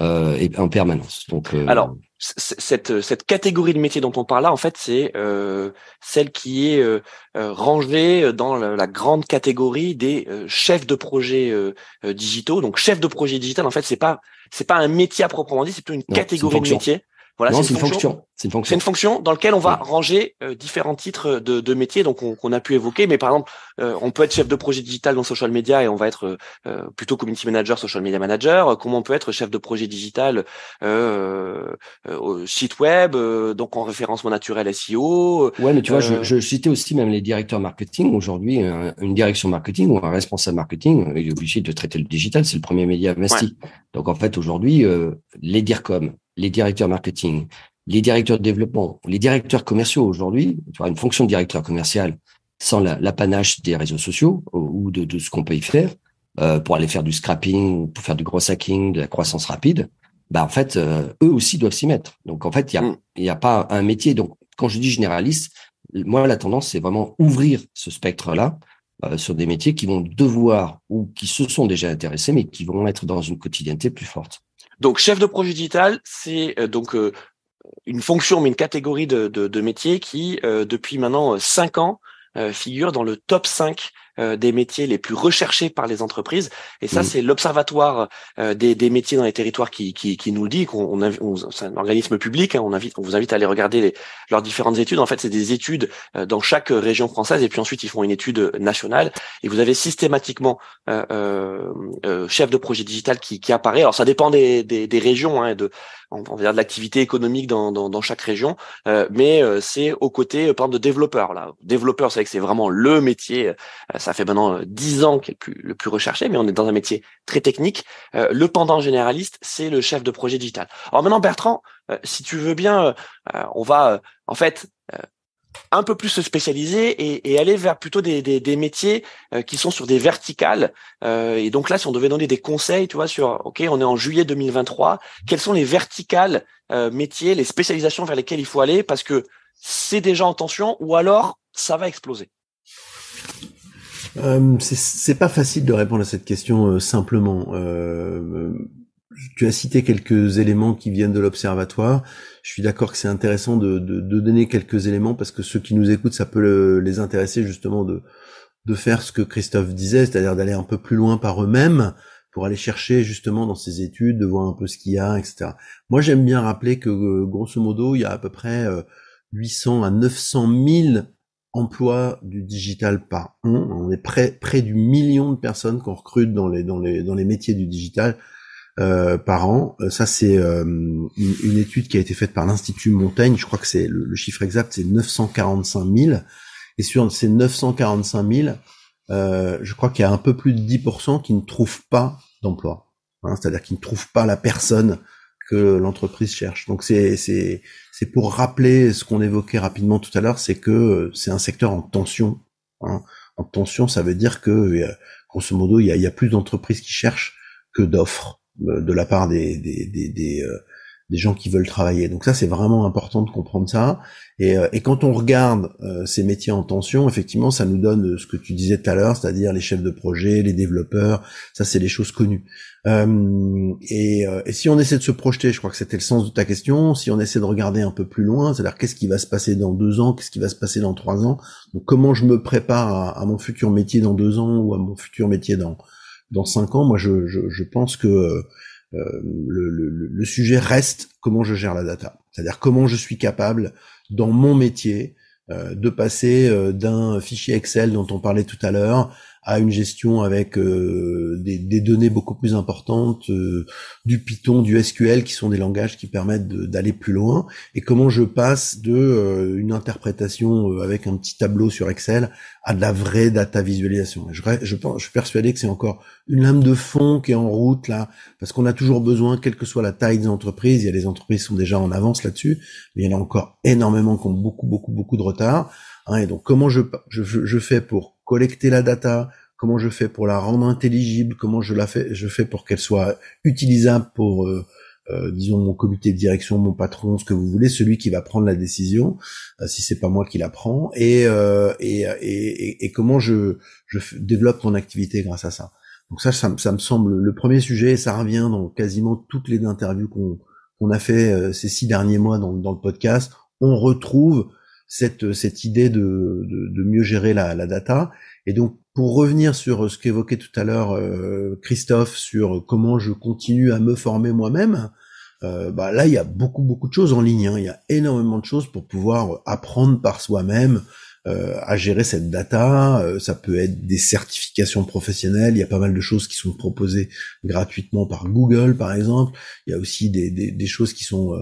euh, et en permanence. Donc, euh, alors cette, cette catégorie de métier dont on parle là, en fait, c'est euh, celle qui est euh, rangée dans la, grande catégorie des chefs de projet digitaux. Donc, chef de projet digital, en fait, c'est pas c'est pas un métier à proprement dit, c'est plutôt une catégorie de métier. Voilà, c'est une, fonction. C'est une fonction. dans laquelle on va ranger euh, différents titres de, de métiers donc qu'on a pu évoquer. Mais par exemple, euh, on peut être chef de projet digital dans social media et on va être euh, plutôt community manager, social media manager. Comment on peut être chef de projet digital au site web, donc en référencement naturel SEO. Ouais, mais tu vois, je, je, citais aussi même les directeurs marketing. Aujourd'hui, une direction marketing ou un responsable marketing il est obligé de traiter le digital. C'est le premier média investi. Donc en fait, aujourd'hui, les DIRCOM, les directeurs marketing, les directeurs de développement, les directeurs commerciaux aujourd'hui, tu vois, une fonction de directeur commercial sans l'apanage des réseaux sociaux ou de, de ce qu'on peut y faire euh, pour aller faire du scrapping, pour faire du gros hacking, de la croissance rapide, bah en fait, euh, eux aussi doivent s'y mettre. Donc en fait, il y a, mm. y a pas un métier. Donc quand je dis généraliste, moi la tendance c'est vraiment ouvrir ce spectre-là euh, sur des métiers qui vont devoir ou qui se sont déjà intéressés, mais qui vont être dans une quotidienneté plus forte. Donc, chef de projet digital, c'est euh, donc euh, une fonction, mais une catégorie de, de, de métiers qui, euh, depuis maintenant cinq ans, figure dans le top 5 euh, des métiers les plus recherchés par les entreprises. Et ça, mm. c'est l'observatoire euh, des, des, métiers dans les territoires qui, qui, qui nous le dit. Qu'on, on, c'est un organisme public. Hein, on invite, on vous invite à aller regarder les, leurs différentes études. En fait, c'est des études euh, dans chaque région française. Et puis ensuite, ils font une étude nationale. Et vous avez systématiquement euh, chef de projet digital qui, qui apparaît. Alors, ça dépend des, des, des régions, hein, de, on va dire de l'activité économique dans, dans, dans chaque région. mais c'est aux côtés, par exemple, de développeurs. Là, développeur, c'est que c'est vraiment le métier ça fait maintenant euh, dix ans qu'il est le plus, recherché, mais on est dans un métier très technique. Euh, le pendant généraliste, c'est le chef de projet digital. Alors maintenant, Bertrand, euh, si tu veux bien, on va en fait un peu plus se spécialiser et, aller vers plutôt des, des, des métiers qui sont sur des verticales. et donc là, si on devait donner des conseils, tu vois, sur OK, on est en juillet 2023, quelles sont les verticales métiers, les spécialisations vers lesquelles il faut aller parce que c'est déjà en tension ou alors ça va exploser? Euh, c'est pas facile de répondre à cette question euh, simplement. Euh, tu as cité quelques éléments qui viennent de l'observatoire. Je suis d'accord que c'est intéressant de, de, de, donner quelques éléments parce que ceux qui nous écoutent, ça peut les intéresser justement de, de faire ce que Christophe disait, c'est-à-dire d'aller un peu plus loin par eux-mêmes pour aller chercher justement dans ces études, de voir un peu ce qu'il y a, etc. Moi, j'aime bien rappeler que grosso modo, il y a à peu près 800 à 900 000 emploi du digital par an. On est près, près du million de personnes qu'on recrute dans les, dans les, dans les métiers du digital euh, par an. Euh, ça, c'est euh, une, étude qui a été faite par l'Institut Montaigne. Je crois que c'est le, chiffre exact, c'est 945 000. Et sur ces 945 000, euh, je crois qu'il y a un peu plus de 10% qui ne trouvent pas d'emploi. Hein, C'est-à-dire qui ne trouvent pas la personne que l'entreprise cherche. Donc c'est c'est pour rappeler ce qu'on évoquait rapidement tout à l'heure, c'est que euh, c'est un secteur en tension. Hein. En tension, ça veut dire que euh, grosso modo, il y a, plus d'entreprises qui cherchent que d'offres euh, de la part des, des gens qui veulent travailler. Donc ça, c'est vraiment important de comprendre ça. Et, euh, quand on regarde euh, ces métiers en tension, effectivement, ça nous donne ce que tu disais tout à l'heure, c'est-à-dire les chefs de projet, les développeurs. Ça, c'est les choses connues. Euh, et, si on essaie de se projeter, je crois que c'était le sens de ta question, si on essaie de regarder un peu plus loin, c'est-à-dire qu'est-ce qui va se passer dans deux ans, qu'est-ce qui va se passer dans trois ans, donc comment je me prépare à, mon futur métier dans deux ans ou à mon futur métier dans dans cinq ans, moi je, pense que euh, le, le, sujet reste comment je gère la data. C'est-à-dire comment je suis capable, dans mon métier, de passer d'un fichier Excel dont on parlait tout à l'heure à une gestion avec euh, des, des, données beaucoup plus importantes, euh, du Python, du SQL, qui sont des langages qui permettent d'aller plus loin, et comment je passe de euh, une interprétation avec un petit tableau sur Excel à de la vraie data visualisation. Je, je, pense, je suis persuadé que c'est encore une lame de fond qui est en route là, parce qu'on a toujours besoin, quelle que soit la taille des entreprises, il y a des entreprises qui sont déjà en avance là-dessus, mais il y en a encore énormément qui ont beaucoup, beaucoup, beaucoup de retard. Hein, et donc comment je, je, je fais pour collecter la data, comment je fais pour la rendre intelligible, comment je la fais, je fais pour qu'elle soit utilisable pour, euh, euh, disons, mon comité de direction, mon patron, ce que vous voulez, celui qui va prendre la décision, euh, si c'est pas moi qui la prends, et, et, et, et, comment je, je développe mon activité grâce à ça. Donc ça, ça, me semble le premier sujet, et ça revient dans quasiment toutes les interviews qu'on qu'on a fait ces six derniers mois dans, dans le podcast. On retrouve cette, cette idée de, de, de mieux gérer la, la, data. Et donc, pour revenir sur ce qu'évoquait tout à l'heure euh, Christophe, sur comment je continue à me former moi-même, euh, bah là, il y a beaucoup, beaucoup de choses en ligne. Hein. Il y a énormément de choses pour pouvoir apprendre par soi-même euh, à gérer cette data. Euh, ça peut être des certifications professionnelles. Il y a pas mal de choses qui sont proposées gratuitement par Google, par exemple. Il y a aussi des, des, des choses qui sont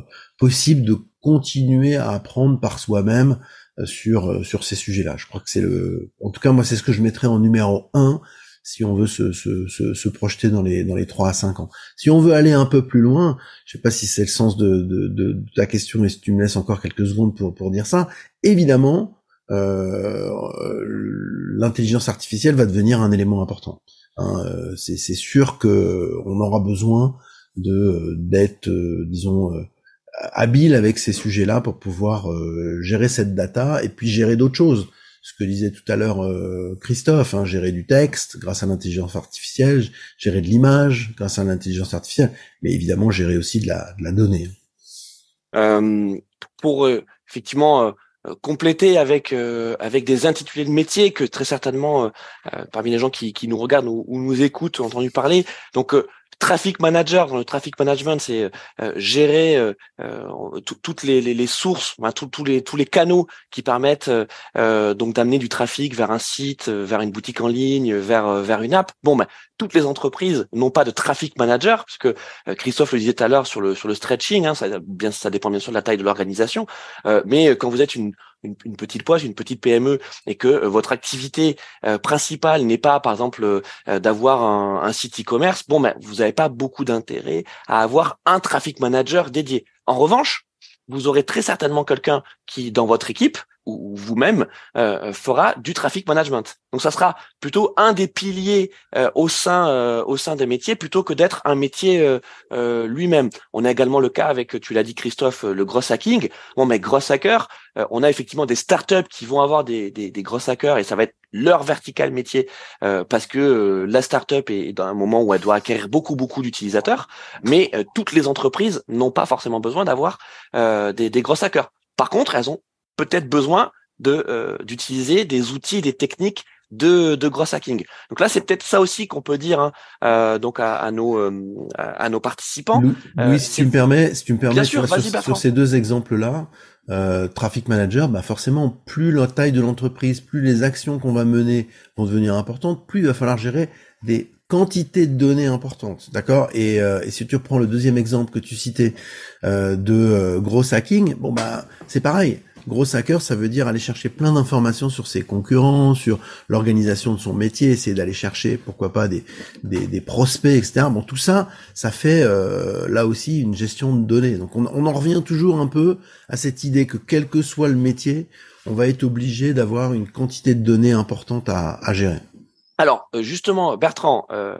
euh, possibles de continuer à apprendre par soi-même sur sur ces sujets-là. Je crois que c'est le, en tout cas moi c'est ce que je mettrais en numéro un si on veut se, se, se, se, projeter dans les dans les 3 à 5 ans. Si on veut aller un peu plus loin, je sais pas si c'est le sens de, de, de, ta question et si tu me laisses encore quelques secondes pour, pour dire ça, évidemment, euh, l'intelligence artificielle va devenir un élément important. Hein, euh, c'est sûr que on aura besoin de d'être, euh, disons, habile avec ces sujets-là pour pouvoir gérer cette data et puis gérer d'autres choses. Ce que disait tout à l'heure Christophe, hein, gérer du texte grâce à l'intelligence artificielle, gérer de l'image grâce à l'intelligence artificielle, mais évidemment gérer aussi de la, de la donnée. pour effectivement euh, compléter avec euh, avec des intitulés de métier que très certainement euh, parmi les gens qui, qui nous regardent ou, ou, nous écoutent ont entendu parler. Donc traffic manager. Le traffic management c'est euh, gérer euh, euh toutes les, sources tous les canaux qui permettent donc d'amener du trafic vers un site vers une boutique en ligne vers une app. Bon ben toutes les entreprises n'ont pas de traffic manager parce que Christophe le disait tout à l'heure sur le stretching hein, bien ça dépend bien sûr de la taille de l'organisation mais quand vous êtes une une, petite poche, une petite PME, et que euh, votre activité euh, principale n'est pas, par exemple, euh, d'avoir un, un, site e-commerce, bon, ben, vous n'avez pas beaucoup d'intérêt à avoir un traffic manager dédié. En revanche, vous aurez très certainement quelqu'un qui, dans votre équipe, ou vous-même euh, fera du traffic management. Donc ça sera plutôt un des piliers euh, au sein euh, au sein des métiers plutôt que d'être un métier lui-même. On a également le cas avec tu l'as dit Christophe le gros hacking. Bon mais gros hacker, on a effectivement des startups qui vont avoir des, des, des gros hackers et ça va être leur vertical métier parce que la startup est dans un moment où elle doit acquérir beaucoup beaucoup d'utilisateurs, mais toutes les entreprises n'ont pas forcément besoin d'avoir des, des gros hackers. Par contre, elles ont peut-être besoin de euh, d'utiliser des outils, des techniques de, de gros hacking. Donc là, c'est peut-être ça aussi qu'on peut dire hein, euh, donc à, à nos euh, à nos participants. Louis, si tu me permets, si tu me permets sur, sur, ces deux exemples-là, traffic manager, bah forcément, plus la taille de l'entreprise, plus les actions qu'on va mener vont devenir importantes, plus il va falloir gérer des quantités de données importantes, d'accord? Et, et, si tu reprends le deuxième exemple que tu citais de gros hacking, bon bah c'est pareil Gros hacker, ça veut dire aller chercher plein d'informations sur ses concurrents, sur l'organisation de son métier, essayer d'aller chercher, pourquoi pas, des, des, prospects, etc. Bon, tout ça, ça fait euh, là aussi une gestion de données. Donc on, en revient toujours un peu à cette idée que quel que soit le métier, on va être obligé d'avoir une quantité de données importante à, gérer. Alors euh, justement, Bertrand, euh,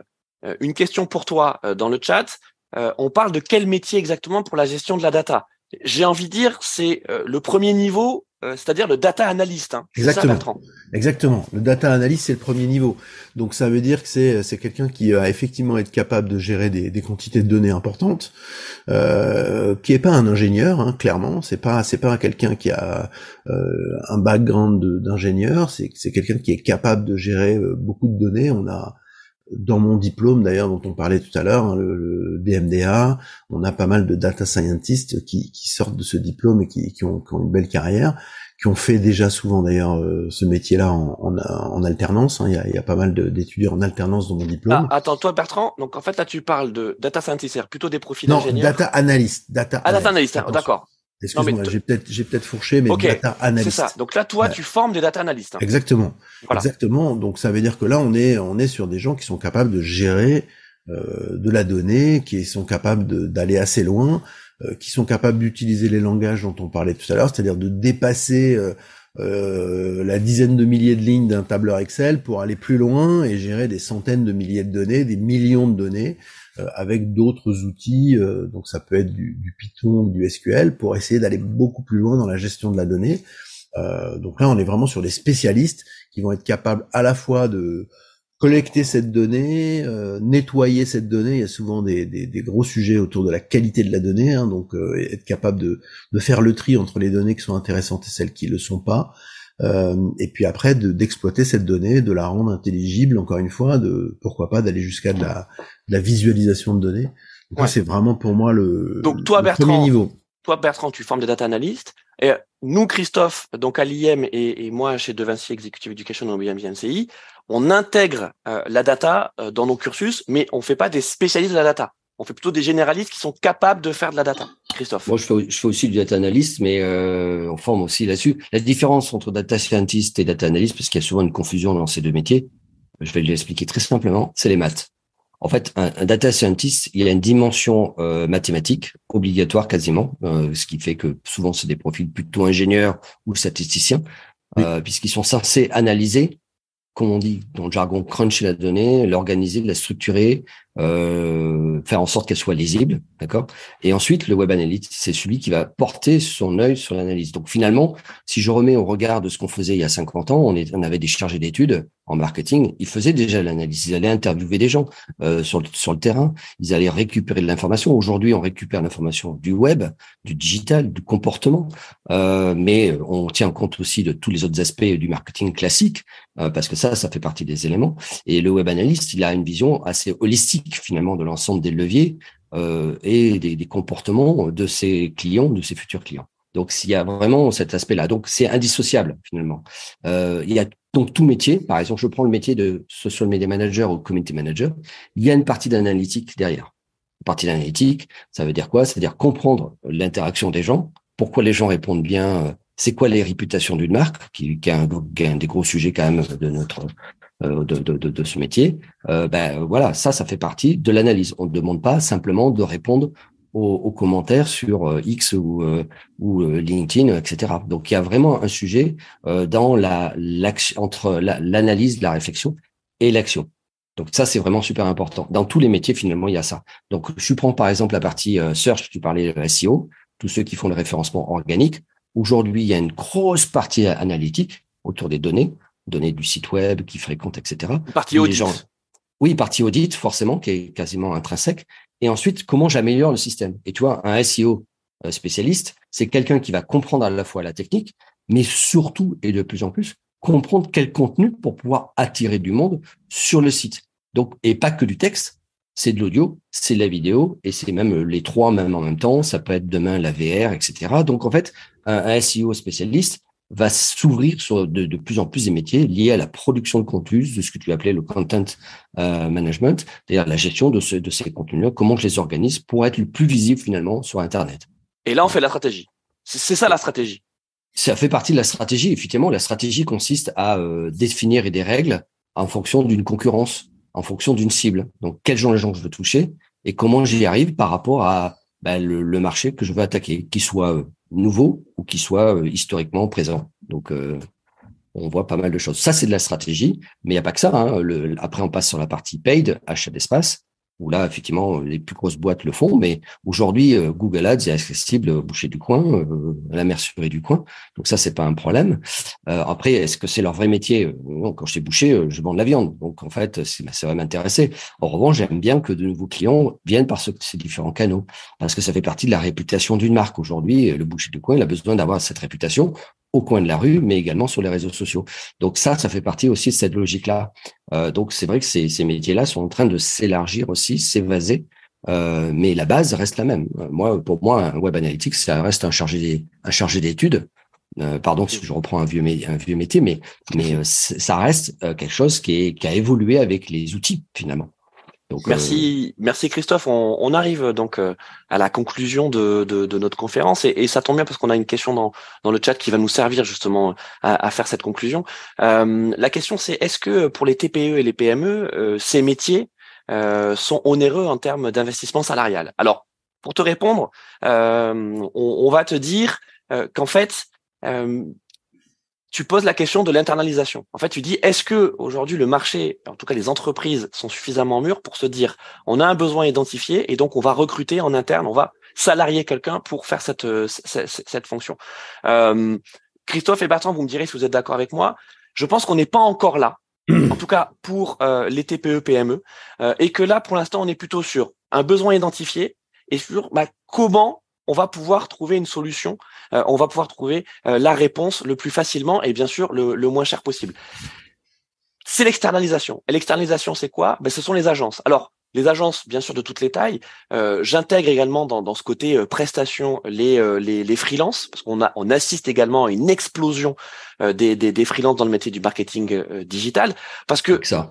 une question pour toi dans le chat. on parle de quel métier exactement pour la gestion de la data? J'ai envie de dire, c'est euh, le premier niveau, euh, c'est-à-dire le data analyst. Hein. Exactement. Exactement. Le data analyst, c'est le premier niveau. Donc ça veut dire que c'est c'est quelqu'un qui va effectivement être capable de gérer des, des quantités de données importantes, euh, qui est pas un ingénieur, hein, clairement. C'est pas c'est pas quelqu'un qui a euh, un background d'ingénieur. C'est c'est quelqu'un qui est capable de gérer beaucoup de données. On a dans mon diplôme d'ailleurs dont on parlait tout à l'heure, hein, le, DMDA, on a pas mal de data scientists qui, sortent de ce diplôme et qui, ont, une belle carrière, qui ont fait déjà souvent d'ailleurs euh, ce métier-là en, en, en, alternance. Hein. Il, y a, il, y a, pas mal d'étudiants en alternance dans mon diplôme. Ah, attends, toi Bertrand, donc en fait là tu parles de data scientist, plutôt des profils non, data analyst. Data ah, data analyst, hein, d'accord. Excuse-moi, j'ai peut-être j'ai peut-être fourché, mais data analyst. C'est ça. Donc là, toi, tu formes des data analystes. Hein. Exactement. Voilà. Exactement. Donc ça veut dire que là, on est on est sur des gens qui sont capables de gérer euh, de la donnée, qui sont capables d'aller assez loin, euh, qui sont capables d'utiliser les langages dont on parlait tout à l'heure, c'est-à-dire de dépasser euh, euh, la dizaine de milliers de lignes d'un tableur Excel pour aller plus loin et gérer des centaines de milliers de données, des millions de données avec d'autres outils. donc ça peut être du, du, Python, du SQL pour essayer d'aller beaucoup plus loin dans la gestion de la donnée. donc là, on est vraiment sur des spécialistes qui vont être capables à la fois de collecter cette donnée, euh, nettoyer cette donnée. Il y a souvent des, des, des, gros sujets autour de la qualité de la donnée, hein, donc euh, être capable de, de, faire le tri entre les données qui sont intéressantes et celles qui le sont pas. Euh, et puis après d'exploiter cette donnée, de la rendre intelligible, encore une fois, de pourquoi pas d'aller jusqu'à de la, la, visualisation de données. Donc c'est vraiment pour moi le, donc, toi, le Bertrand, premier niveau. Toi Bertrand, tu formes des data analystes. Et nous, Christophe, donc à l'IM et, et, moi chez De Vinci Executive Education dans BMBNCI, on intègre euh, la data euh, dans nos cursus, mais on fait pas des spécialistes de la data. On fait plutôt des généralistes qui sont capables de faire de la data. Christophe. Moi, je fais, je fais aussi du data analyst, mais euh, on forme aussi là-dessus. La différence entre data scientist et data analyst, parce qu'il y a souvent une confusion dans ces deux métiers, je vais l'expliquer très simplement, c'est les maths. En fait, un, un, data scientist, il a une dimension euh, mathématique obligatoire quasiment, euh, ce qui fait que souvent c'est des profils plutôt ingénieurs ou statisticiens, euh, puisqu'ils sont censés analyser comme on dit dans le jargon, cruncher la donnée, l'organiser, la structurer, euh, faire en sorte qu'elle soit lisible, d'accord? Et ensuite, le web analyst, c'est celui qui va porter son œil sur l'analyse. Donc finalement, si je remets au regard de ce qu'on faisait il y a 50 ans, on, avait des chargés d'études en marketing, ils faisaient déjà l'analyse, ils allaient interviewer des gens euh, sur, le, sur le terrain, ils allaient récupérer de l'information. Aujourd'hui, on récupère l'information du web, du digital, du comportement, euh, mais on tient compte aussi de tous les autres aspects du marketing classique, euh, parce que ça, ça fait partie des éléments. Et le web analyst, il a une vision assez holistique finalement de l'ensemble des leviers euh, et des, comportements de ses clients, de ses futurs clients. Donc, s'il y a vraiment cet aspect-là, donc c'est indissociable finalement. Euh, il y a donc tout métier, par exemple, je prends le métier de social media manager ou community manager, il y a une partie d'analytique derrière. Une partie d'analytique, ça veut dire quoi? Ça veut dire comprendre l'interaction des gens, pourquoi les gens répondent bien, euh, c'est quoi les réputations d'une marque, qui, qui, est un, qui, est un, des gros sujets quand même de notre de, de, de, ce métier, euh, ben voilà, ça, ça fait partie de l'analyse. On ne demande pas simplement de répondre aux, aux commentaires sur euh, X ou, ou LinkedIn, etc. Donc il y a vraiment un sujet dans la entre l'analyse, la, réflexion et l'action. Donc ça, c'est vraiment super important. Dans tous les métiers, finalement, il y a ça. Donc je prends par exemple la partie search, tu parlais de SEO, tous ceux qui font le référencement organique. Aujourd'hui, il y a une grosse partie analytique autour des données données du site web, qui fréquentent, etc. Partie audit. Gens... Oui, partie audit, forcément, qui est quasiment intrinsèque. Et ensuite, comment j'améliore le système? Et tu vois, un SEO euh, spécialiste, c'est quelqu'un qui va comprendre à la fois la technique, mais surtout, et de plus en plus, comprendre quel contenu pour pouvoir attirer du monde sur le site. Donc, et pas que du texte, c'est de l'audio, c'est de la vidéo, et c'est même les trois même en même temps. Ça peut être demain la VR, etc. Donc, en fait, un, un SEO spécialiste, va s'ouvrir sur de, de, plus en plus des métiers liés à la production de contenus, de ce que tu appelais le content euh, management, c'est-à-dire la gestion de, ce, de ces contenus-là, comment je les organise pour être le plus visible finalement sur Internet. Et là, on fait la stratégie. C'est ça la stratégie. Ça fait partie de la stratégie. Effectivement, la stratégie consiste à euh, définir des règles en fonction d'une concurrence, en fonction d'une cible. Donc, quels sont les gens que je veux toucher et comment j'y arrive par rapport à ben, le, le, marché que je veux attaquer, qu'il soit euh, nouveau ou qui soit euh, historiquement présent. Donc, euh, on voit pas mal de choses. Ça, c'est de la stratégie, mais il n'y a pas que ça. Hein. Après, on passe sur la partie paid, achat d'espace où là, effectivement, les plus grosses boîtes le font, mais aujourd'hui, euh, Google Ads est accessible au boucher du coin, euh, à la mercerie du coin. Donc ça, c'est pas un problème. Euh, après, est-ce que c'est leur vrai métier? Non, quand je suis boucher, je vends de la viande. Donc en fait, ça va m'intéresser. En revanche, j'aime bien que de nouveaux clients viennent par ces différents canaux, parce que ça fait partie de la réputation d'une marque. Aujourd'hui, le boucher du coin, il a besoin d'avoir cette réputation au coin de la rue, mais également sur les réseaux sociaux. Donc ça, ça fait partie aussi de cette logique-là. Euh, donc c'est vrai que ces, ces métiers-là sont en train de s'élargir aussi, s'évaser, euh, mais la base reste la même. Moi, pour moi, un web analytics, ça reste un chargé, un d'études pardon si je reprends un vieux, métier, mais, ça reste quelque chose qui a évolué avec les outils finalement merci, merci Christophe. On, arrive donc euh, à la conclusion de, notre conférence et, ça tombe bien parce qu'on a une question dans, dans le chat qui va nous servir justement à, faire cette conclusion. Euh, la question c'est est-ce que pour les TPE et les PME, euh, ces métiers sont onéreux en termes d'investissement salarial? Alors, pour te répondre, on, on, va te dire qu'en fait, tu poses la question de l'internalisation. En fait, tu dis est-ce que aujourd'hui le marché, en tout cas les entreprises, sont suffisamment mûres pour se dire on a un besoin identifié et donc on va recruter en interne, on va salarier quelqu'un pour faire cette cette, cette fonction. Euh, Christophe et Bertrand, vous me direz si vous êtes d'accord avec moi. Je pense qu'on n'est pas encore là, en tout cas pour euh, les TPE PME, euh, et que là pour l'instant on est plutôt sur un besoin identifié et sur bah, comment on va pouvoir trouver une solution, euh, on va pouvoir trouver euh, la réponse le plus facilement et bien sûr le, moins cher possible. C'est l'externalisation. Et l'externalisation, c'est quoi? Ben, Ce sont les agences. Alors, les agences, bien sûr, de toutes les tailles. Euh, j'intègre également dans, dans, ce côté euh, prestation les, euh, les, les freelances, parce qu'on a, on assiste également à une explosion des, des, des freelances dans le métier du marketing digital, parce que ça.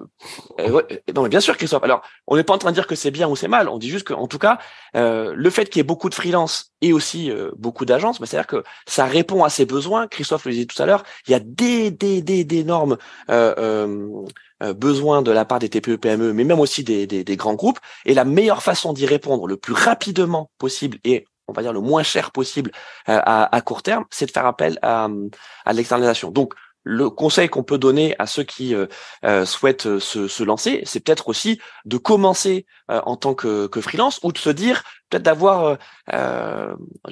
non, mais bien sûr, Christophe. Alors, on n'est pas en train de dire que c'est bien ou c'est mal. On dit juste qu'en tout cas, le fait qu'il y ait beaucoup de freelances et aussi beaucoup d'agences, ben, c'est-à-dire que ça répond à ces besoins. Christophe le disait tout à l'heure. Il y a des, des, des, d'énormes euh, besoin de la part des TPE PME, mais même aussi des, grands groupes. Et la meilleure façon d'y répondre le plus rapidement possible et on va dire le moins cher possible euh, à, à, court terme, c'est de faire appel à, à l'externalisation. Donc le conseil qu'on peut donner à ceux qui euh, euh, souhaitent euh, se, lancer, c'est peut-être aussi de commencer en tant que, que, freelance ou de se dire peut-être d'avoir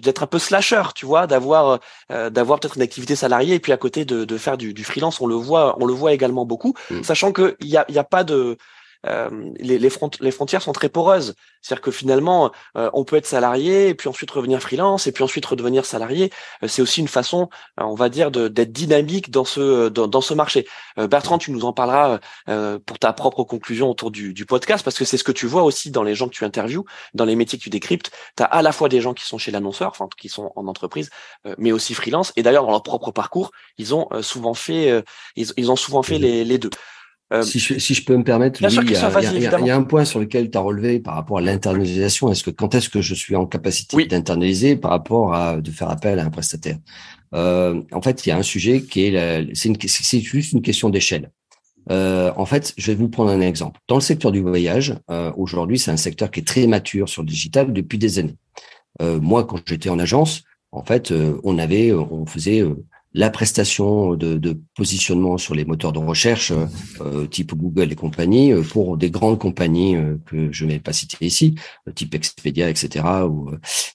d'être un peu slasher, tu vois, d'avoir d'avoir peut-être une activité salariée et puis à côté de, de faire du, du, freelance, on le voit, on le voit également beaucoup, mmh. sachant qu'il y a, y a pas de euh, les, les, les, frontières sont très poreuses. C'est-à-dire que finalement, euh, on peut être salarié et puis ensuite revenir freelance et puis ensuite redevenir salarié. Euh, c'est aussi une façon, on va dire, d'être dynamique dans ce dans, dans ce marché. Bertrand, tu nous en parleras pour ta propre conclusion autour du, du podcast parce que c'est ce que tu vois aussi dans les gens que tu interviews, dans les métiers que tu décryptes. Tu as à la fois des gens qui sont chez l'annonceur, enfin qui sont en entreprise, mais aussi freelance. Et d'ailleurs, dans leur propre parcours, ils ont souvent fait ils, ils ont souvent fait les, les deux. Euh, si, je, si je peux me permettre, il, y a, un point sur lequel tu as relevé par rapport à l'internalisation. Est-ce que quand est-ce que je suis en capacité d'internaliser par rapport à de faire appel à un prestataire? Euh, En fait, il y a un sujet qui est c'est juste une question d'échelle. Euh, en fait, je vais vous prendre un exemple. Dans le secteur du voyage, euh, aujourd'hui, c'est un secteur qui est très mature sur le digital depuis des années. Euh, moi, quand j'étais en agence, en fait, on avait, on faisait la prestation de, positionnement sur les moteurs de recherche euh, type Google et compagnie euh, pour des grandes compagnies euh, que je ne vais pas citer ici, type Expedia, etc.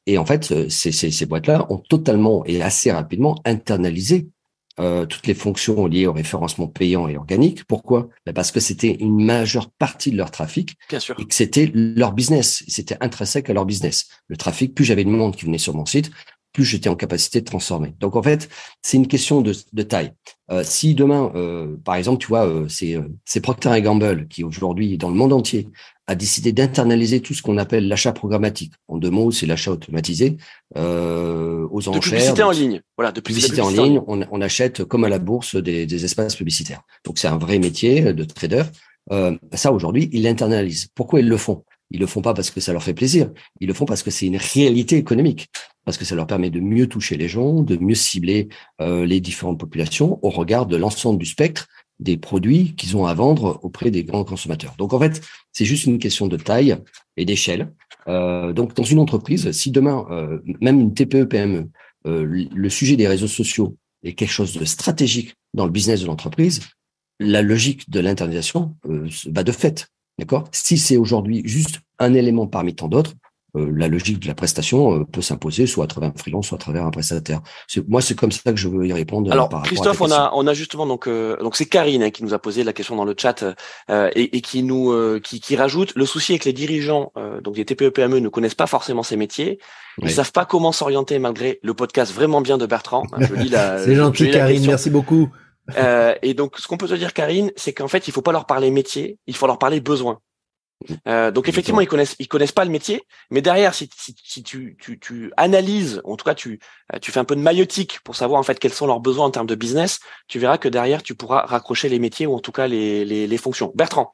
et en fait, ces, ces, boîtes-là ont totalement et assez rapidement internalisé toutes les fonctions liées au référencement payant et organique. Pourquoi? Ben, Parce que c'était une majeure partie de leur trafic Bien sûr. et que c'était leur business. C'était intrinsèque à leur business. Le trafic, plus j'avais de monde qui venait sur mon site, plus j'étais en capacité de transformer. Donc en fait, c'est une question de, de taille. Euh, si demain, euh, par exemple, tu vois, euh, c'est, euh, Procter Gamble qui aujourd'hui, dans le monde entier, a décidé d'internaliser tout ce qu'on appelle l'achat programmatique. En deux mots, c'est l'achat automatisé euh, aux enchères. De publicité en ligne. Voilà, de publicité, en ligne. On, on, achète comme à la bourse des, des espaces publicitaires. Donc c'est un vrai métier de trader. ça aujourd'hui, ils l'internalisent. Pourquoi ils le font? Ils le font pas parce que ça leur fait plaisir. Ils le font parce que c'est une réalité économique, parce que ça leur permet de mieux toucher les gens, de mieux cibler euh, les différentes populations au regard de l'ensemble du spectre des produits qu'ils ont à vendre auprès des grands consommateurs. Donc en fait, c'est juste une question de taille et d'échelle. Euh, donc dans une entreprise, si demain, euh, même une TPE PME, le sujet des réseaux sociaux est quelque chose de stratégique dans le business de l'entreprise, la logique de l'internalisation va de fait. D'accord? Si c'est aujourd'hui juste un élément parmi tant d'autres, euh, la logique de la prestation euh, peut s'imposer soit à travers un freelance, soit à travers un prestataire. Moi, c'est comme ça que je veux y répondre. Alors, Christophe, on a, on a justement donc, euh, donc c'est Karine hein, qui nous a posé la question dans le chat et, et, qui nous, qui, qui, rajoute le souci avec les dirigeants, donc des TPE PME ne connaissent pas forcément ces métiers, ils ne savent pas comment s'orienter malgré le podcast vraiment bien de Bertrand. Je lis la. c'est gentil, Karine, merci beaucoup. Euh, et donc, ce qu'on peut te dire, Karine, c'est qu'en fait, il faut pas leur parler métier, il faut leur parler besoin. Euh, donc effectivement, ils connaissent, ils connaissent pas le métier, mais derrière, si, si, si tu, tu, tu, analyses, en tout cas, tu, euh, tu fais un peu de maïotique pour savoir en fait quels sont leurs besoins en termes de business, tu verras que derrière, tu pourras raccrocher les métiers ou en tout cas les, les, les fonctions. Bertrand.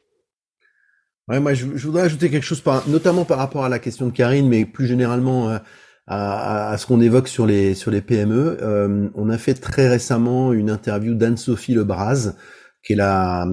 Ouais, moi, je, je, voudrais ajouter quelque chose, par, notamment par rapport à la question de Karine, mais plus généralement euh, à, à, ce qu'on évoque sur les sur les PME. Euh, on a fait très récemment une interview d'Anne-Sophie Lebras, qui est la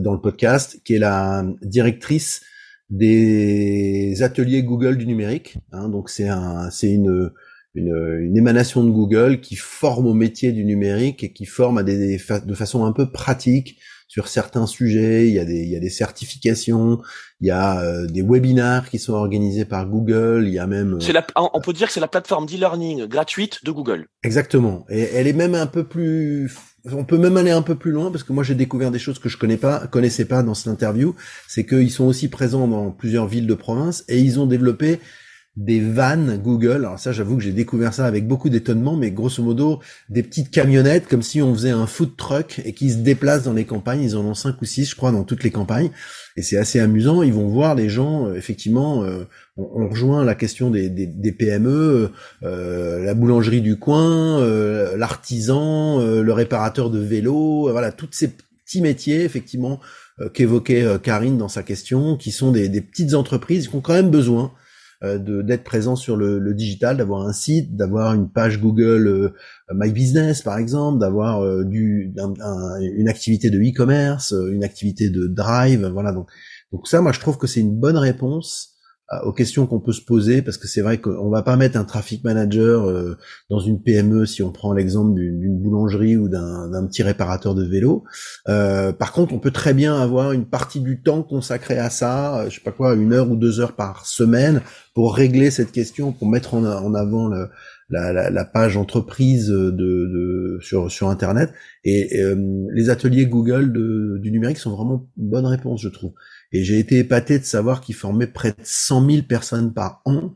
dans le podcast, qui est la directrice des ateliers Google du numérique. Hein, donc c'est un, c'est une, une, une, émanation de Google qui forme au métier du numérique et qui forme à des, de façon un peu pratique sur certains sujets. Il y a des, il y a des certifications, il y a euh, des webinars qui sont organisés par Google. Il y a même. C'est la, on peut dire que c'est la plateforme d'e-learning gratuite de Google. Exactement. Et elle est même un peu plus on peut même aller un peu plus loin parce que moi j'ai découvert des choses que je connais pas, connaissais pas dans cette interview. C'est qu'ils sont aussi présents dans plusieurs villes de province et ils ont développé des vannes Google. Alors ça, j'avoue que j'ai découvert ça avec beaucoup d'étonnement, mais grosso modo, des petites camionnettes comme si on faisait un food truck et qui se déplacent dans les campagnes. Ils en ont cinq ou six, je crois, dans toutes les campagnes. Et c'est assez amusant. Ils vont voir les gens, euh, effectivement, euh, on, rejoint la question des, des, PME, euh, la boulangerie du coin, l'artisan, le réparateur de vélo, voilà, toutes ces petits métiers, effectivement, qu'évoquait Karine dans sa question, qui sont des, des petites entreprises qui ont quand même besoin euh, d'être présent sur le, le digital, d'avoir un site, d'avoir une page Google euh, My Business par exemple, d'avoir euh, du une activité de e-commerce, une activité de drive, voilà donc donc ça moi je trouve que c'est une bonne réponse aux questions qu'on peut se poser parce que c'est vrai qu'on va pas mettre un traffic manager euh, dans une PME si on prend l'exemple d'une boulangerie ou d'un petit réparateur de vélo. Euh, par contre, on peut très bien avoir une partie du temps consacré à ça, euh, je sais pas quoi, une heure ou deux heures par semaine pour régler cette question, pour mettre en, avant le, la, la, page entreprise de, de, sur, sur Internet. Et les ateliers Google de, du numérique sont vraiment une bonne réponse, je trouve. Et j'ai été épaté de savoir qu'ils formaient près de 100 000 personnes par an.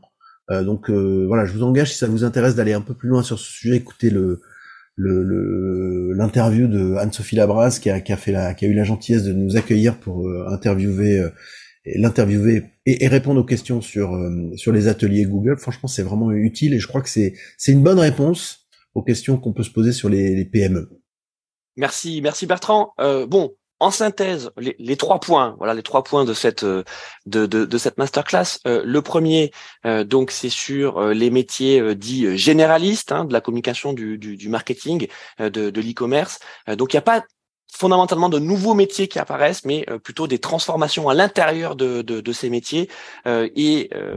Euh, donc euh, voilà, je vous engage si ça vous intéresse d'aller un peu plus loin sur ce sujet, écoutez le l'interview de Anne-Sophie Labras qui a, qui a fait la, qui a eu la gentillesse de nous accueillir pour euh, interviewer l'interviewer et, répondre aux questions sur sur les ateliers Google. Franchement, c'est vraiment utile et je crois que c'est c'est une bonne réponse aux questions qu'on peut se poser sur les, les PME. Merci, merci Bertrand. bon, en synthèse, les, trois points, voilà les trois points de cette euh, de, de, de cette masterclass. Euh, le premier, euh, donc, c'est sur les métiers dits généralistes hein, de la communication, du, du, du marketing, de, de l'e-commerce. donc, il n'y a pas fondamentalement de nouveaux métiers qui apparaissent, mais euh, plutôt des transformations à l'intérieur de, de, de, ces métiers. Euh, et euh,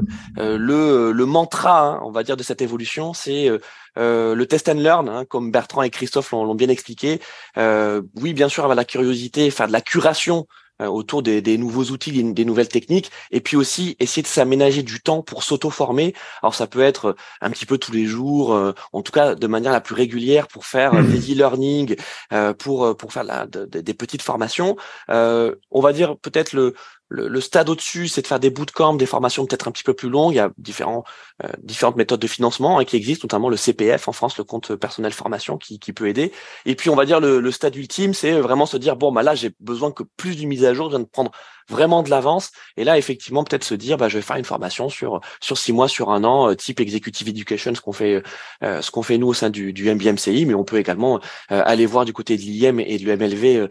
le, le mantra, hein, on va dire, de cette évolution, c'est le test and learn, hein, comme Bertrand et Christophe l'ont bien expliqué. oui, bien sûr, avoir la curiosité, faire de la curation euh, autour des, des, nouveaux outils, des nouvelles techniques, et puis aussi essayer de s'aménager du temps pour s'auto-former. Alors ça peut être un petit peu tous les jours, euh, en tout cas de manière la plus régulière pour faire mmh. des e-learning, euh, pour pour faire la, des petites formations. on va dire peut-être le le, stade au-dessus, c'est de faire des bootcamps, des formations peut-être un petit peu plus longues. Il y a différents, euh, différentes méthodes de financement hein, qui existent, notamment le CPF en France, le compte personnel formation, qui, qui peut aider. Et puis, on va dire le, le stade ultime, c'est vraiment se dire bon, bah là, j'ai besoin que plus d'une mise à jour, je de prendre vraiment de l'avance. Et là, effectivement, peut-être se dire, bah, je vais faire une formation sur sur six mois, sur un an, euh, type executive education, ce qu'on fait, euh, ce qu'on fait nous au sein du, du MBMCI, mais on peut également aller voir du côté de l'IM et de l'UMLV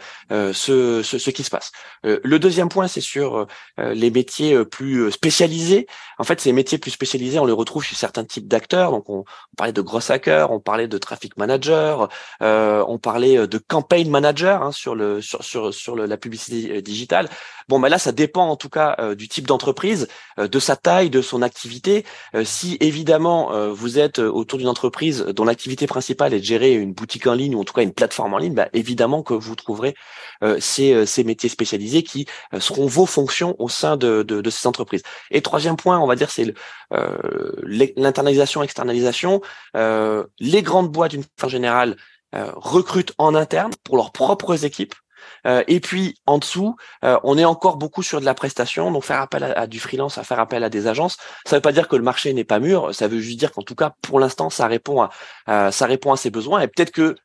ce, ce, ce qui se passe. le deuxième point, c'est sur euh, les métiers euh, plus euh, spécialisés. En fait, ces métiers plus spécialisés, on les retrouve chez certains types d'acteurs. Donc, on, parlait de gros hackers, on parlait de traffic manager, on parlait de campaign manager hein, sur le sur sur sur la publicité digitale. Bon, mais là, ça dépend en tout cas du type d'entreprise, de sa taille, de son activité. si évidemment vous êtes autour d'une entreprise dont l'activité principale est de gérer une boutique en ligne ou en tout cas une plateforme en ligne, bah, évidemment que vous trouverez ces, métiers spécialisés qui seront vos fonctions au sein de, ces entreprises. Et troisième point, on va dire, c'est euh, l'internalisation, externalisation. Euh, les grandes boîtes, d'une façon générale, euh, recrutent en interne pour leurs propres équipes. Et puis en dessous, on est encore beaucoup sur de la prestation, donc faire appel à, du freelance, à faire appel à des agences. Ça ne veut pas dire que le marché n'est pas mûr, ça veut juste dire qu'en tout cas, pour l'instant, ça répond à ça répond à ses besoins. Et peut-être que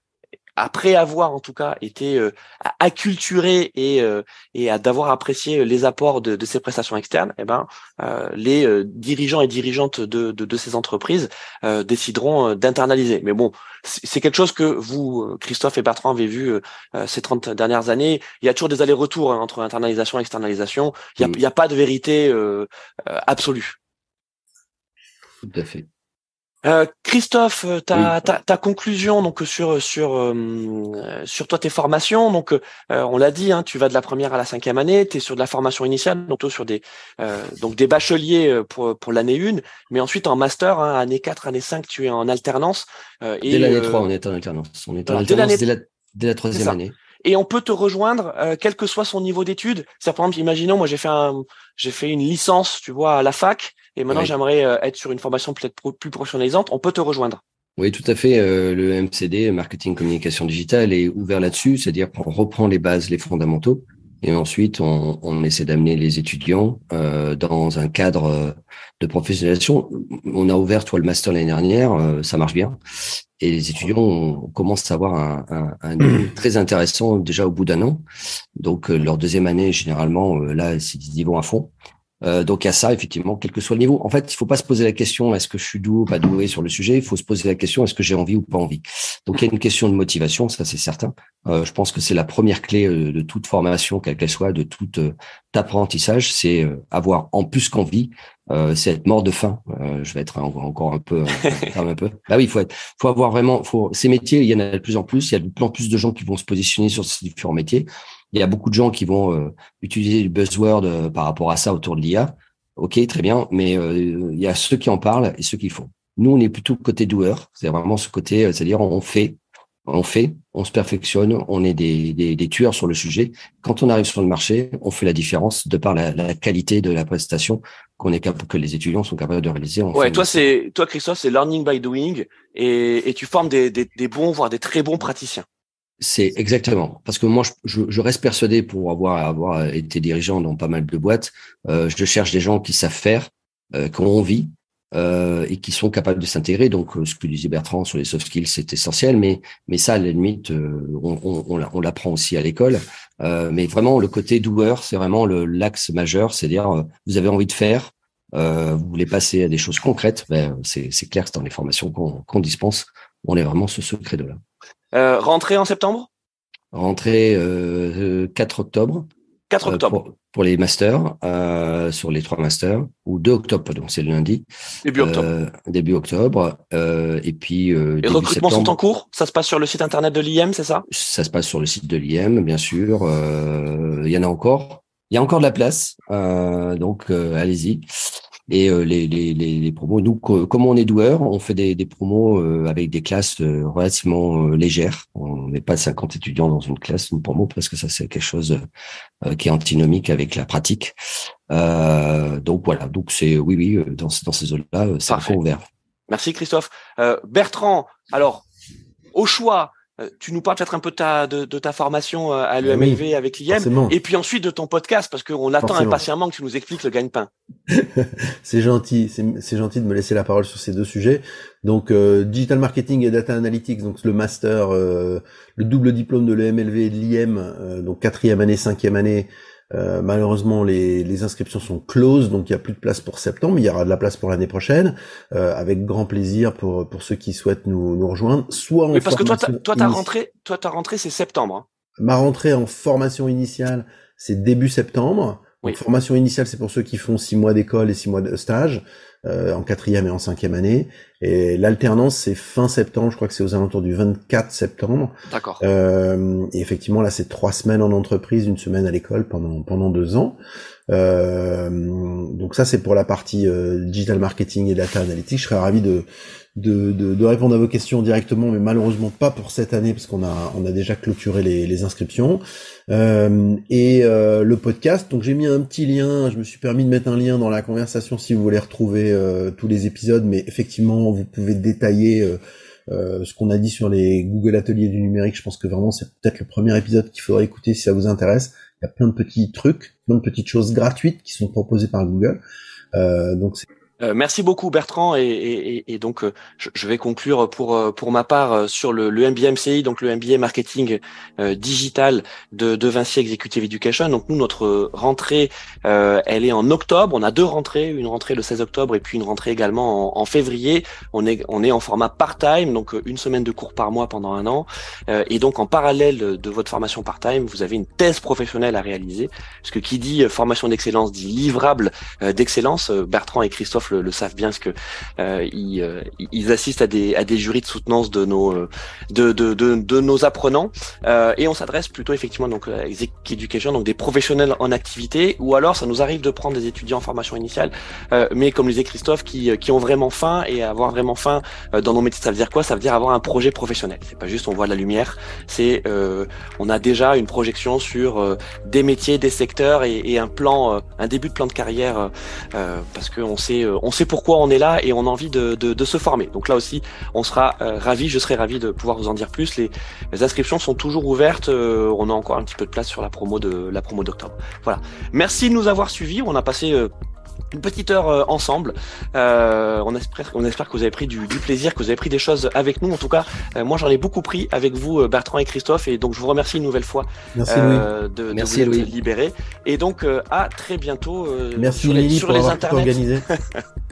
après avoir en tout cas été euh, acculturé et, euh, et d'avoir apprécié les apports de, de, ces prestations externes, eh ben, euh, les euh, dirigeants et dirigeantes de, de, de ces entreprises décideront d'internaliser. Mais bon, c'est quelque chose que vous, Christophe et Bertrand, avez vu ces 30 dernières années. Il y a toujours des allers-retours hein, entre internalisation et externalisation. Il n'y a, a, pas de vérité absolue. Tout à fait. Euh, Christophe, euh, ta, ta, ta, conclusion donc sur sur euh, sur toi tes formations. Donc on l'a dit hein, tu vas de la première à la cinquième année tu es sur de la formation initiale donc sur des donc des bacheliers pour pour l'année 1 mais ensuite en master hein, année 4 année 5 tu es en alternance et dès l'année 3 on est en alternance. On est en alternance dès la, dès la troisième année. Et on peut te rejoindre quel que soit son niveau d'études. C'est par exemple, imaginons, moi j'ai fait un, j'ai fait une licence, tu vois, à la fac, et maintenant j'aimerais euh, être sur une formation peut-être plus professionnalisante, on peut te rejoindre. Oui, tout à fait. Euh, le MCD, Marketing Communication Digitale, est ouvert là-dessus, c'est-à-dire qu'on reprend les bases, les fondamentaux, et ensuite on, on essaie d'amener les étudiants euh, dans un cadre euh, de professionnalisation. On a ouvert, toi, le master l'année dernière, euh, ça marche bien, et les étudiants commencent à avoir un, un, un niveau très intéressant déjà au bout d'un an. Donc leur deuxième année, généralement, là, ils vont à fond. Euh, donc il y a ça, effectivement, quel que soit le niveau. En fait, il faut pas se poser la question est-ce que je suis doux ou pas doué sur le sujet? Il faut se poser la question est-ce que j'ai envie ou pas envie? Donc il y a une question de motivation, ça c'est certain. Euh, je pense que c'est la première clé euh, de toute formation, quelle qu'elle soit, de tout apprentissage, c'est avoir en plus qu'envie. c'est être mort de faim. je vais être encore un peu, un peu. Bah oui, il faut être, faut avoir vraiment, faut ces métiers, il y en a de plus en plus. Il y a de plus en plus de gens qui vont se positionner sur ces différents métiers. Il y a beaucoup de gens qui vont euh, utiliser du buzzword euh, par rapport à ça autour de l'IA. Ok, très bien, mais euh, il y a ceux qui en parlent et ceux qui font. Nous, on est plutôt côté doueur, c'est vraiment ce côté, c'est-à-dire on fait, on fait, on se perfectionne, on est des, des, des, tueurs sur le sujet. Quand on arrive sur le marché, on fait la différence de par la, la qualité de la prestation qu'on est capable, que les étudiants sont capables de réaliser. ouais, toi c'est, toi Christophe, c'est learning by doing et, et tu formes des, des, des bons, voire des très bons praticiens. C'est exactement parce que moi je, reste persuadé pour avoir été dirigeant dans pas mal de boîtes, euh, je cherche des gens qui savent faire, euh, qui ont envie euh, et qui sont capables de s'intégrer. Donc euh, ce que disait Bertrand sur les soft skills c'est essentiel, mais mais ça à la limite on, l'apprend aussi à l'école. Mais vraiment le côté doueur c'est vraiment l'axe majeur, c'est-à-dire vous avez envie de faire, vous voulez passer à des choses concrètes, ben, c'est clair c'est dans les formations qu'on qu'on dispense, on est vraiment ce secret de là. Euh, rentrée en septembre? Rentrée euh, 4 octobre. 4 euh, octobre. Pour, pour, les masters, euh, sur les trois masters, ou 2 octobre, donc c'est le lundi. Début octobre. Euh, début octobre. et puis. les recrutements sont en cours? Ça se passe sur le site internet de l'IM, c'est ça? Ça se passe sur le site de l'IM, bien sûr. Il y en a encore. Il y a encore de la place, donc allez-y. Et euh, les, les, les, promos, nous, comme on est doueur, on fait des, des promos euh, avec des classes euh, relativement légères. On n'est pas 50 étudiants dans une classe, une promo, parce que ça, c'est quelque chose qui est antinomique avec la pratique. donc voilà, donc c'est oui, oui, dans, dans ces zones-là, c'est un ouvert. Merci Christophe. Bertrand, alors, au choix, euh, tu nous parles peut-être un peu de ta, de, ta formation euh, à l'EMLV avec l'IM, et puis ensuite de ton podcast, parce qu'on attend impatiemment que tu nous expliques le gagne-pain. c'est gentil, c'est gentil de me laisser la parole sur ces deux sujets. Donc, euh, digital marketing et data analytics, donc le master, le double diplôme de l'EMLV et de l'IM, donc quatrième année, cinquième année, euh, malheureusement, les, les, inscriptions sont closes, donc il n'y a plus de place pour septembre. Il y aura de la place pour l'année prochaine, euh, avec grand plaisir pour pour ceux qui souhaitent nous, nous rejoindre. Soit en parce que toi, toi, ta rentrée, toi, ta rentrée, c'est septembre. Hein. Ma rentrée en formation initiale, c'est début septembre. Donc, formation initiale, c'est pour ceux qui font six mois d'école et six mois de stage. Euh, en quatrième et en cinquième année. Et l'alternance, c'est fin septembre, je crois que c'est aux alentours du 24 septembre. D'accord. Euh, et effectivement, là, c'est trois semaines en entreprise, une semaine à l'école pendant pendant deux ans. Euh, donc ça, c'est pour la partie euh, digital marketing et data analytics. Je serais ravi de de, de, de, répondre à vos questions directement, mais malheureusement pas pour cette année parce qu'on a on a déjà clôturé les, les inscriptions. Euh, et euh, le podcast, donc j'ai mis un petit lien, je me suis permis de mettre un lien dans la conversation si vous voulez retrouver euh, tous les épisodes, mais effectivement vous pouvez détailler euh, ce qu'on a dit sur les Google Ateliers du numérique. Je pense que vraiment c'est peut-être le premier épisode qu'il faudrait écouter si ça vous intéresse. Il y a plein de petits trucs, plein de petites choses gratuites qui sont proposées par Google. donc c'est Euh, merci beaucoup Bertrand et, donc euh, je, vais conclure pour euh, pour ma part sur le, le MBA MCI donc le MBA marketing digital de, de Vinci Executive Education. Donc nous notre rentrée elle est en octobre. On a deux rentrées une rentrée le 16 octobre et puis une rentrée également en, février. On est on est en format part-time donc une semaine de cours par mois pendant un an. Et donc en parallèle de votre formation part-time vous avez une thèse professionnelle à réaliser. Parce que qui dit formation d'excellence dit livrable d'excellence. Bertrand et Christophe le, savent bien, parce que euh, euh, ils, assistent à des, à des jurys de soutenance de nos, euh, de, de, de, nos apprenants, et on s'adresse plutôt effectivement donc à Education, donc des professionnels en activité, ou alors ça nous arrive de prendre des étudiants en formation initiale, mais comme le disait Christophe, qui, qui ont vraiment faim, et avoir vraiment faim dans nos métiers, ça veut dire quoi? Ça veut dire avoir un projet professionnel. C'est pas juste on voit de la lumière, c'est on a déjà une projection sur des métiers, des secteurs et, et un plan, un début de plan de carrière, parce qu'on sait on sait pourquoi on est là et on a envie de, se former. Donc là aussi, on sera euh, ravi, je serai ravi de pouvoir vous en dire plus. Les, inscriptions sont toujours ouvertes. Euh, on a encore un petit peu de place sur la promo de la promo d'octobre. Voilà. Merci de nous avoir suivis. On a passé euh, une petite heure euh, ensemble. Euh, on, espère, on espère que vous avez pris du, plaisir, que vous avez pris des choses avec nous. En tout cas, euh, moi j'en ai beaucoup pris avec vous, Bertrand et Christophe, et donc je vous remercie une nouvelle fois Merci, de, de, Merci, vous libérer. Et donc à très bientôt Merci sur les, sur les internets.